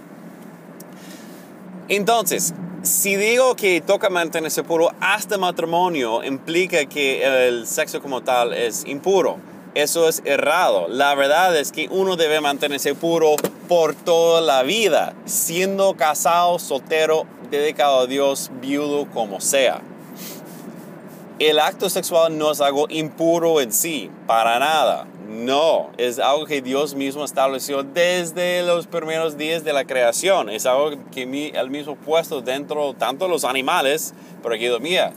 Entonces, si digo que toca mantenerse puro hasta matrimonio, implica que el sexo como tal es impuro. Eso es errado. La verdad es que uno debe mantenerse puro por toda la vida, siendo casado, soltero, dedicado a Dios, viudo, como sea. El acto sexual no es algo impuro en sí, para nada. No, es algo que Dios mismo estableció desde los primeros días de la creación. Es algo que el mismo puesto dentro tanto los animales, pero aquí mía,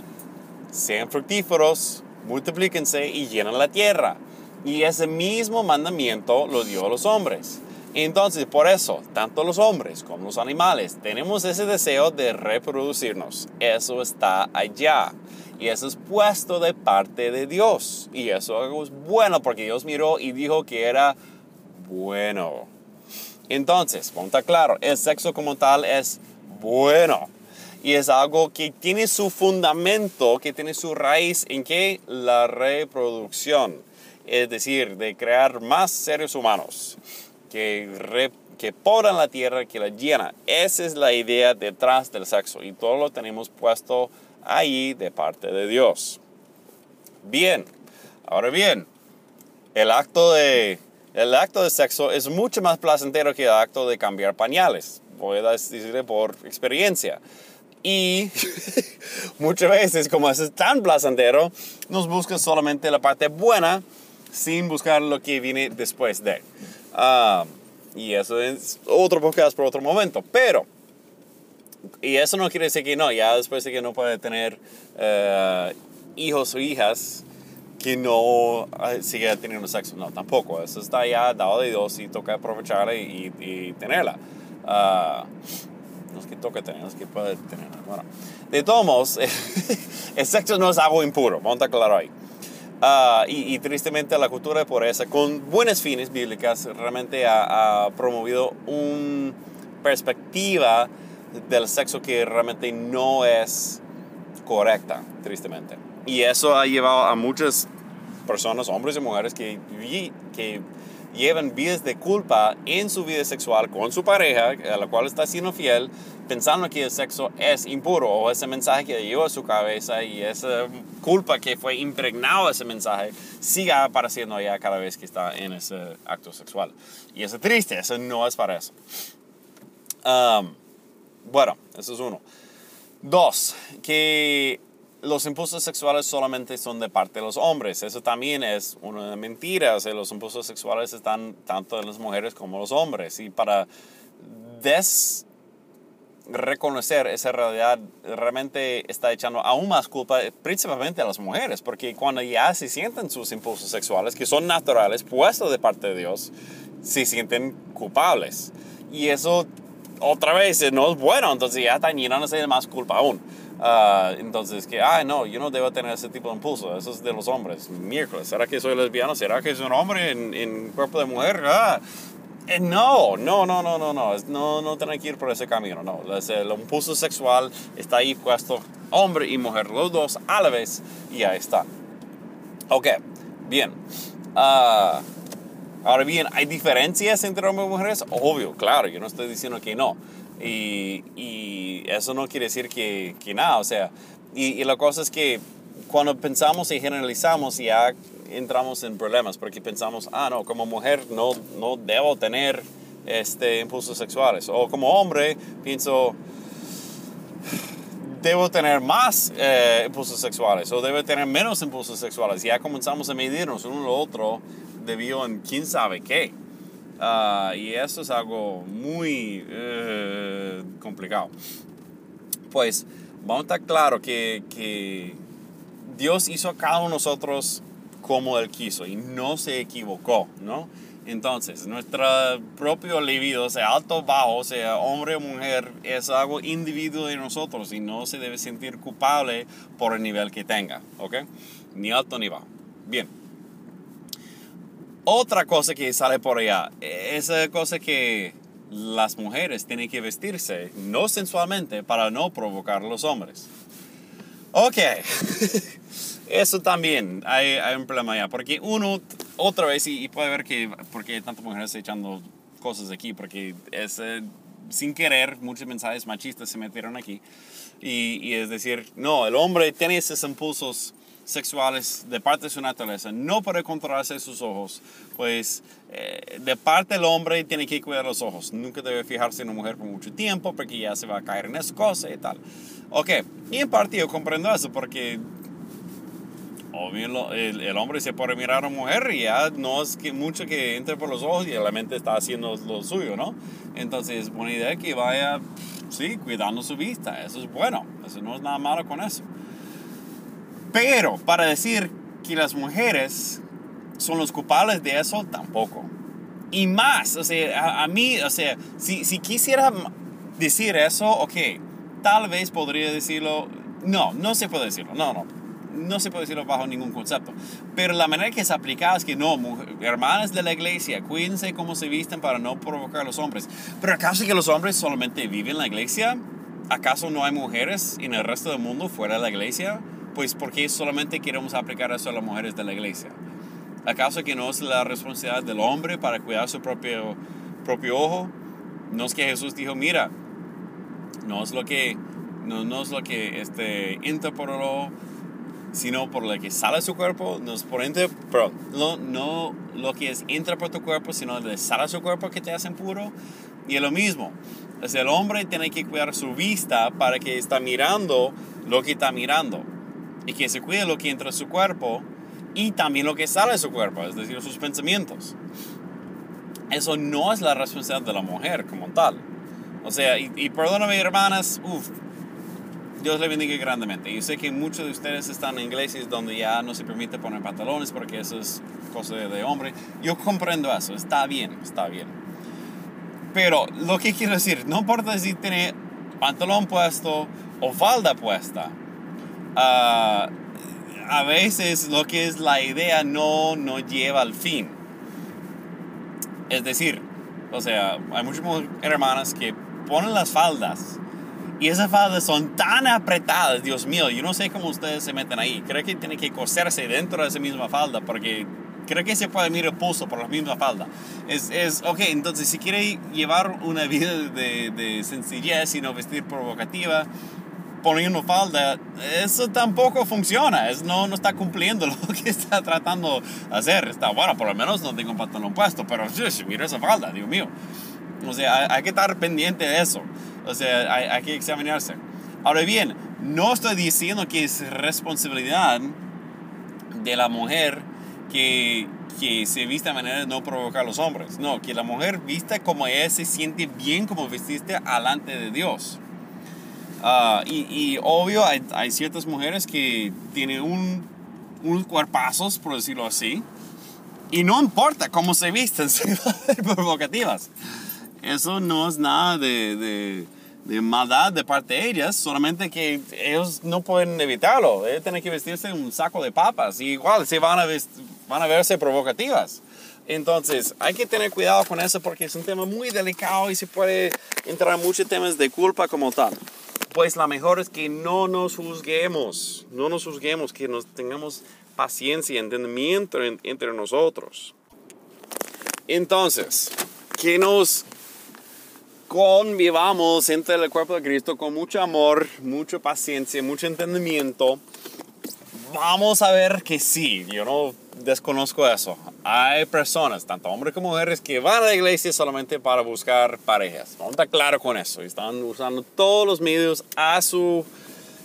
sean fructíferos, multiplíquense y llenen la tierra. Y ese mismo mandamiento lo dio a los hombres. Entonces, por eso, tanto los hombres como los animales tenemos ese deseo de reproducirnos. Eso está allá. Y eso es puesto de parte de Dios. Y eso es bueno porque Dios miró y dijo que era bueno. Entonces, ponta claro, el sexo como tal es bueno. Y es algo que tiene su fundamento, que tiene su raíz en que la reproducción. Es decir, de crear más seres humanos que, que poblan la tierra, que la llena. Esa es la idea detrás del sexo. Y todo lo tenemos puesto ahí de parte de Dios. Bien, ahora bien, el acto de, el acto de sexo es mucho más placentero que el acto de cambiar pañales. Voy a decirle por experiencia. Y muchas veces, como es tan placentero, nos buscan solamente la parte buena sin buscar lo que viene después de. Ah, y eso es otro podcast por otro momento. Pero y eso no quiere decir que no, ya después de que no puede tener eh, hijos o hijas que no eh, siga teniendo sexo. No, tampoco. Eso está ya dado de Dios y toca aprovecharla y, y, tenerla. Uh, no es que toca tenerla, es que puede tenerla. Bueno, de todos modos, el sexo no es algo impuro, vamos a claro ahí. Uh, y, y, tristemente la cultura por eso, con buenas fines bíblicas, realmente ha, ha promovido una perspectiva del sexo que realmente no es correcta, tristemente. Y eso ha llevado a muchas personas, hombres y mujeres, que, que llevan vidas de culpa en su vida sexual con su pareja, a la cual está siendo fiel, pensando que el sexo es impuro o ese mensaje que lleva a su cabeza y esa culpa que fue impregnado ese mensaje sigue apareciendo allá cada vez que está en ese acto sexual. Y es triste, eso no es para eso. Um, bueno, eso es uno. Dos, que los impulsos sexuales solamente son de parte de los hombres. Eso también es una mentira. O sea, los impulsos sexuales están tanto en las mujeres como en los hombres. Y para des reconocer esa realidad realmente está echando aún más culpa principalmente a las mujeres, porque cuando ya se sienten sus impulsos sexuales, que son naturales, puestos de parte de Dios, se sienten culpables. Y eso otra vez eh, no es bueno, entonces ya están llenándose de más culpa aún. Uh, entonces, que, ay, no, yo no debo tener ese tipo de impulso, eso es de los hombres. Miércoles, ¿será que soy lesbiano? ¿Será que soy un hombre en, en cuerpo de mujer? Ah, eh, no, no, no, no, no, no, no, no tener que ir por ese camino, no. El impulso sexual está ahí puesto, hombre y mujer, los dos a la vez, y ahí está. Ok, bien. Uh, Ahora bien, ¿hay diferencias entre hombres y mujeres? Obvio, claro, yo no estoy diciendo que no. Y, y eso no quiere decir que, que nada, o sea, y, la cosa es que cuando pensamos y generalizamos ya entramos en problemas porque pensamos, ah, no, como mujer no, no debo tener este, impulsos sexuales. O como hombre pienso, debo tener más eh, impulsos sexuales o debe tener menos impulsos sexuales. Ya comenzamos a medirnos uno al otro debido en quién sabe qué. Ah, y eso es algo muy eh, complicado. Pues vamos a estar claro que, que Dios hizo a cada uno de nosotros como Él quiso y no se equivocó, ¿no? Entonces, nuestro propio libido, sea alto o bajo, sea hombre o mujer, es algo individuo de nosotros y no se debe sentir culpable por el nivel que tenga, ¿ok? Ni alto ni bajo. Bien. Otra cosa que sale por allá, esa cosa que las mujeres tienen que vestirse, no sensualmente, para no provocar a los hombres. Ok. Eso también hay, hay, un problema allá, porque uno, otra vez, y, puede ver que, porque hay tantas mujeres echando cosas aquí, porque es, eh, sin querer, muchos mensajes machistas se metieron aquí, y, y, es decir, no, el hombre tiene esos impulsos sexuales de parte de su naturaleza, no puede controlarse sus ojos, pues eh, de parte del hombre tiene que cuidar los ojos, nunca debe fijarse en una mujer por mucho tiempo, porque ya se va a caer en esa cosa y tal. Ok, y en parte yo comprendo eso, porque obvio el, el, hombre se puede mirar a una mujer y ya no es que mucho que entre por los ojos y la mente está haciendo lo suyo, ¿no? Entonces es buena idea que vaya, sí, cuidando su vista, eso es bueno, eso no es nada malo con eso. Pero para decir que las mujeres son los culpables de eso, tampoco. Y más, o sea, a, mí, o sea, si, si quisiera decir eso, ok, tal vez podría decirlo, no, no se puede decirlo, no, no, no se puede decirlo bajo ningún concepto. Pero la manera que es aplicada es que no, hermanas de la iglesia, cuídense cómo se visten para no provocar a los hombres. Pero ¿acaso que los hombres solamente viven en la iglesia? ¿Acaso no hay mujeres en el resto del mundo fuera de la iglesia? Pues ¿por qué solamente queremos aplicar eso a las mujeres de la iglesia? ¿Acaso que no es la responsabilidad del hombre para cuidar su propio, propio ojo? No es que Jesús dijo, mira, no es lo que, no, no es lo que este, entra por el ojo, sino por lo que sale su cuerpo, no es por entre, pero no, no lo que es entra por tu cuerpo, sino lo que sale su cuerpo que te hacen puro. Y es lo mismo. Es el hombre tiene que cuidar su vista para que está mirando lo que está mirando. Y que se cuide lo que entra en su cuerpo y también lo que sale de su cuerpo, es decir, sus pensamientos. Eso no es la responsabilidad de la mujer como tal. O sea, y, y perdóname hermanas, uff, Dios le bendiga grandemente. Yo sé que muchos de ustedes están en iglesias donde ya no se permite poner pantalones porque eso es cosa de hombre. Yo comprendo eso, está bien, está bien. Pero lo que quiero decir, no importa si tiene pantalón puesto o falda puesta. Uh, a veces lo que es la idea no, no lleva al fin. Es decir, o sea, hay muchas hermanas que ponen las faldas y esas faldas son tan apretadas, Dios mío, yo no sé cómo ustedes se meten ahí. Creo que tiene que coserse dentro de esa misma falda porque creo que se puede mirar el pulso por la misma falda. Es, es ok, entonces si quiere llevar una vida de, de sencillez y no vestir provocativa, poniendo falda, eso tampoco funciona, es, no, no está cumpliendo lo que está tratando de hacer. Está bueno, por lo menos no tengo un pantalón puesto, pero mira esa falda, Dios mío. O sea, hay, hay que estar pendiente de eso. O sea, hay, hay, que examinarse. Ahora bien, no estoy diciendo que es responsabilidad de la mujer que, que se vista de manera de no provocar a los hombres. No, que la mujer vista como ella se siente bien como vestiste alante de Dios. Uh, y, y, obvio, hay, hay, ciertas mujeres que tienen un, unos cuerpazos, por decirlo así, y no importa cómo se visten, se provocativas. Eso no es nada de, de, de, maldad de parte de ellas, solamente que ellos no pueden evitarlo. Ellos tienen que vestirse un saco de papas y igual se van a, van a verse provocativas. Entonces, hay que tener cuidado con eso porque es un tema muy delicado y se puede entrar en muchos temas de culpa como tal. Pues la mejor es que no nos juzguemos, no nos juzguemos, que nos tengamos paciencia, entendimiento entre nosotros. Entonces, que nos convivamos entre el cuerpo de Cristo con mucho amor, mucha paciencia, mucho entendimiento, vamos a ver que sí, yo no desconozco eso. Hay personas, tanto hombres como mujeres, que van a la iglesia solamente para buscar parejas. Vamos a estar claro con eso. Están usando todos los medios a su,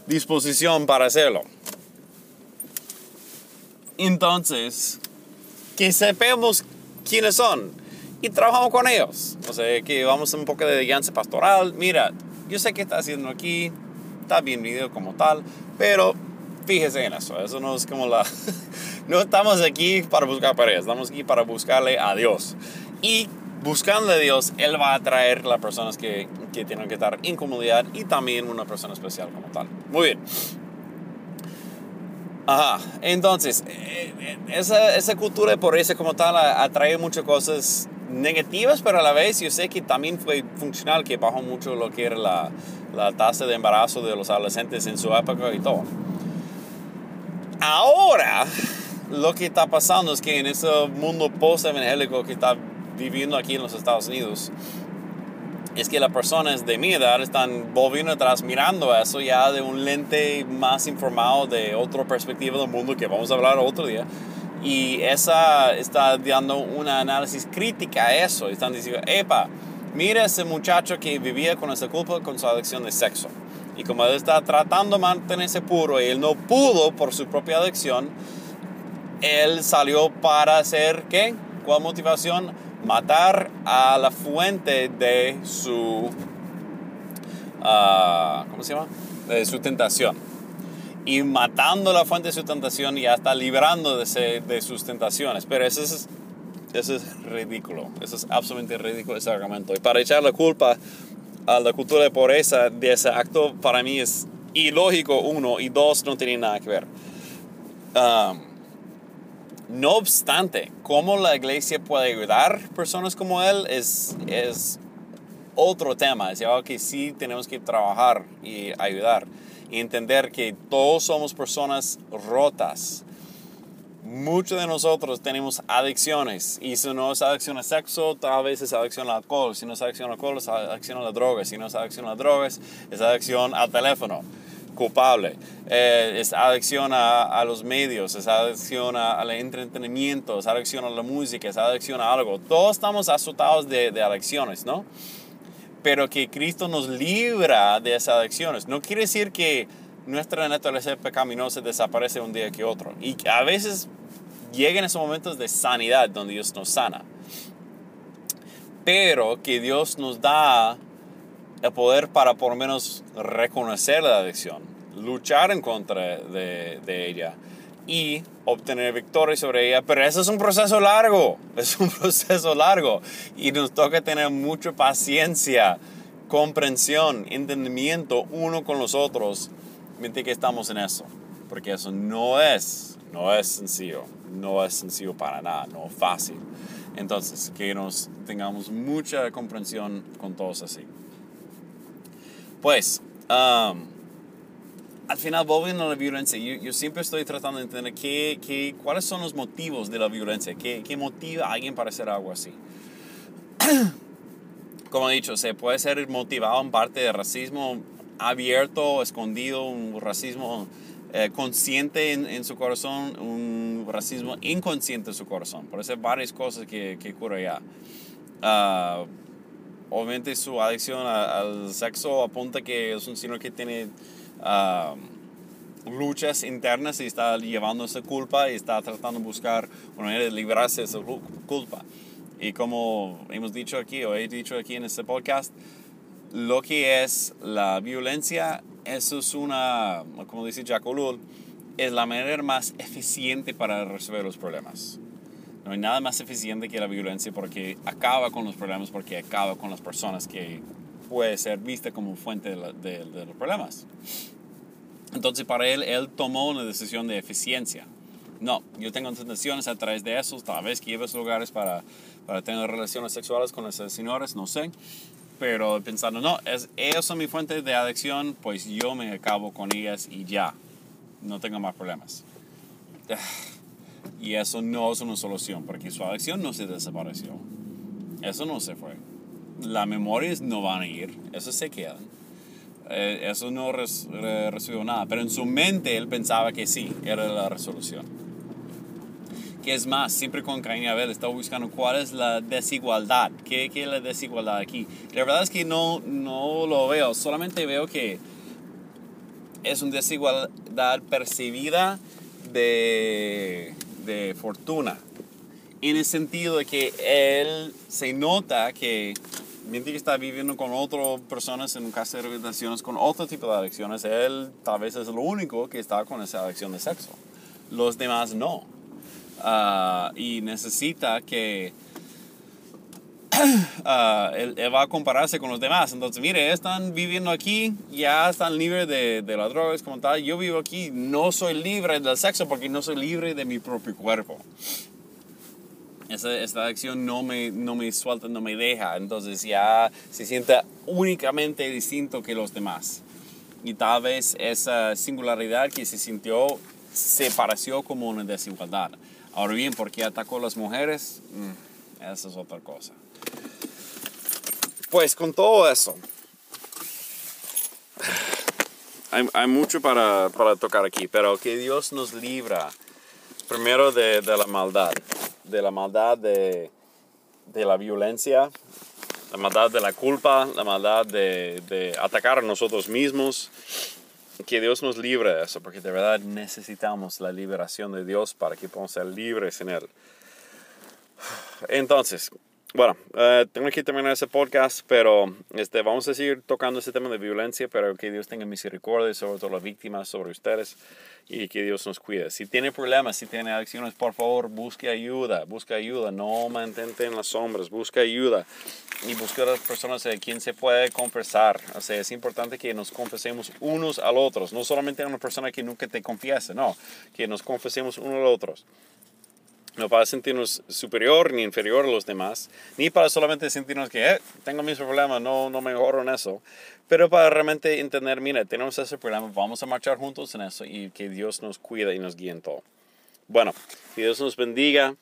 disposición para hacerlo. Entonces, que sepamos quiénes son y trabajamos con ellos. O sea, que vamos un poco de guianza pastoral. Mira, yo sé que está haciendo aquí, está bienvenido como tal, pero fíjese en eso. Eso no es como la. no estamos aquí para buscar parejas, estamos aquí para buscarle a Dios. Y buscando a Dios, Él va a traer las personas que, que tienen que estar en comunidad y también una persona especial como tal. Muy bien. Ajá, entonces, eh, eh, esa, esa cultura de pobreza como tal atrae muchas cosas negativas, pero a la vez yo sé que también fue funcional, que bajó mucho lo que era la, la tasa de embarazo de los adolescentes en su época y todo. Ahora, lo que está pasando es que en ese mundo post-evangélico que está viviendo aquí en los Estados Unidos, es que las personas de mi edad están volviendo atrás mirando eso ya de un lente más informado de otra perspectiva del mundo que vamos a hablar otro día. Y esa está dando una análisis crítica a eso. Están diciendo, epa, mira ese muchacho que vivía con esa culpa con su adicción de sexo. Y como él está tratando de mantenerse puro y él no pudo por su propia adicción, él salió para hacer, ¿qué? ¿Cuál motivación? Matar a la fuente de su, uh, ¿cómo se llama? De su tentación. Y matando la fuente de su tentación ya está librando de, de sus tentaciones. Pero eso es, eso es ridículo. Eso es absolutamente ridículo ese argumento. Y para echar la culpa a la cultura de pobreza de ese acto para mí es ilógico, uno, y dos, no tiene nada que ver. Um, no obstante, cómo la iglesia puede ayudar a personas como él es, es otro tema, es algo que sí tenemos que trabajar y ayudar y entender que todos somos personas rotas. Muchos de nosotros tenemos adicciones y si no es adicción al sexo, tal vez es adicción al alcohol, si no es adicción al alcohol es adicción a las drogas, si no es adicción a las drogas es adicción al teléfono culpable, eh, es adicción a, los medios, es adicción al entretenimiento, es adicción a la música, es adicción a algo. Todos estamos asustados de, de adicciones, ¿no? Pero que Cristo nos libra de esas adicciones. No quiere decir que nuestra naturaleza pecaminosa desaparece un día que otro. Y a veces llegan esos momentos de sanidad donde Dios nos sana. Pero que Dios nos da el poder para por lo menos reconocer la adicción, luchar en contra de, de ella y obtener victoria sobre ella. Pero eso es un proceso largo, es un proceso largo y nos toca tener mucha paciencia, comprensión, entendimiento uno con los otros mientras que estamos en eso, porque eso no es, no es sencillo, no es sencillo para nada, no es fácil. Entonces, que nos tengamos mucha comprensión con todos así. Pues, um, al final, volviendo a la violencia, yo, siempre estoy tratando de entender qué, qué, cuáles son los motivos de la violencia, qué, qué motiva a alguien para hacer algo así. Como he dicho, se puede ser motivado en parte de racismo, abierto, escondido, un racismo eh, consciente en, su corazón, un racismo inconsciente en su corazón. Por eso hay varias cosas que, que ocurren ya. Ah, obviamente su adicción al sexo apunta que es un signo que tiene luchas internas y está llevando esa culpa y está tratando de buscar una manera de librarse de esa culpa. Y como hemos dicho aquí, o he dicho aquí en este podcast, lo que es la violencia, eso es una, como dice Jacques es la manera más eficiente para resolver los problemas. No hay nada más eficiente que la violencia porque acaba con los problemas, porque acaba con las personas que puede ser vista como fuente de, los problemas. Entonces para él, él tomó una decisión de eficiencia. No, yo tengo intenciones a través de eso, tal vez que lleves lugares para, para tener relaciones sexuales con esos señores, no sé pero pensando, no, es, ellos son mi fuente de adicción, pues yo me acabo con ellas y ya, no tengo más problemas. Y eso no es una solución, porque su adicción no se desapareció. Eso no se fue. Las memorias no van a ir, eso se quedan. Eh, eso no recibió nada, pero en su mente él pensaba que sí, era la resolución que es más, siempre con Caín y Abel estaba buscando cuál es la desigualdad, qué, qué es la desigualdad aquí. La verdad es que no, no lo veo, solamente veo que es una desigualdad percibida de, de fortuna. En el sentido de que él se nota que mientras está viviendo con otras personas en un caso de rehabilitaciones con otro tipo de adicciones, él tal vez es lo único que está con esa adicción de sexo. Los demás no. Ah, y necesita que uh, él, va a compararse con los demás. Entonces, mire, están viviendo aquí, ya están libres de, de las drogas como tal. Yo vivo aquí, no soy libre del sexo porque no soy libre de mi propio cuerpo. Esa, esta adicción no me, no me suelta, no me deja. Entonces ya se siente únicamente distinto que los demás. Y tal vez esa singularidad que se sintió se pareció como una desigualdad. Ahora bien, ¿por qué atacó a las mujeres? Mm, esa es otra cosa. Pues con todo eso, hay, mucho para, para, tocar aquí, pero que Dios nos libra primero de, de la maldad, de la maldad de, de, la violencia, la maldad de la culpa, la maldad de, de atacar a nosotros mismos. Que Dios nos libre de eso, porque de verdad necesitamos la liberación de Dios para que podamos ser libres en Él. Entonces, bueno, eh, tengo que terminar ese podcast, pero este, vamos a seguir tocando ese tema de violencia, pero que Dios tenga misericordia sobre todas las víctimas, sobre ustedes y que Dios nos cuide. Si tiene problemas, si tiene adicciones, por favor, busque ayuda, busque ayuda, no mantente en las sombras, busque ayuda y busque a las personas a quien se puede confesar. O sea, es importante que nos confesemos unos al otros, no solamente a una persona que nunca te confiese, no, que nos confesemos unos al otros no para sentirnos superior ni inferior a los demás, ni para solamente sentirnos que eh, tengo mis problemas, no, no mejoro en eso, pero para realmente entender, mira, tenemos ese problema, vamos a marchar juntos en eso y que Dios nos cuida y nos guíe en todo. Bueno, que Dios nos bendiga.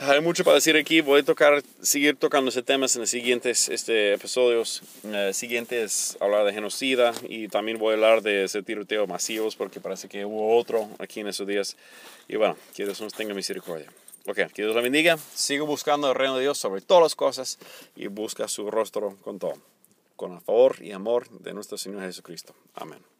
Hay mucho para decir aquí. Voy a tocar, seguir tocando ese temas en los siguientes este, episodios. Eh, siguientes, hablar de genocida y también voy a hablar de ese tiroteo masivos porque parece que hubo otro aquí en esos días. Y bueno, que Dios nos tenga misericordia. Ok, que Dios la bendiga. Sigo buscando el reino de Dios sobre todas las cosas y busca su rostro con todo. Con el favor y amor de nuestro Señor Jesucristo. Amén.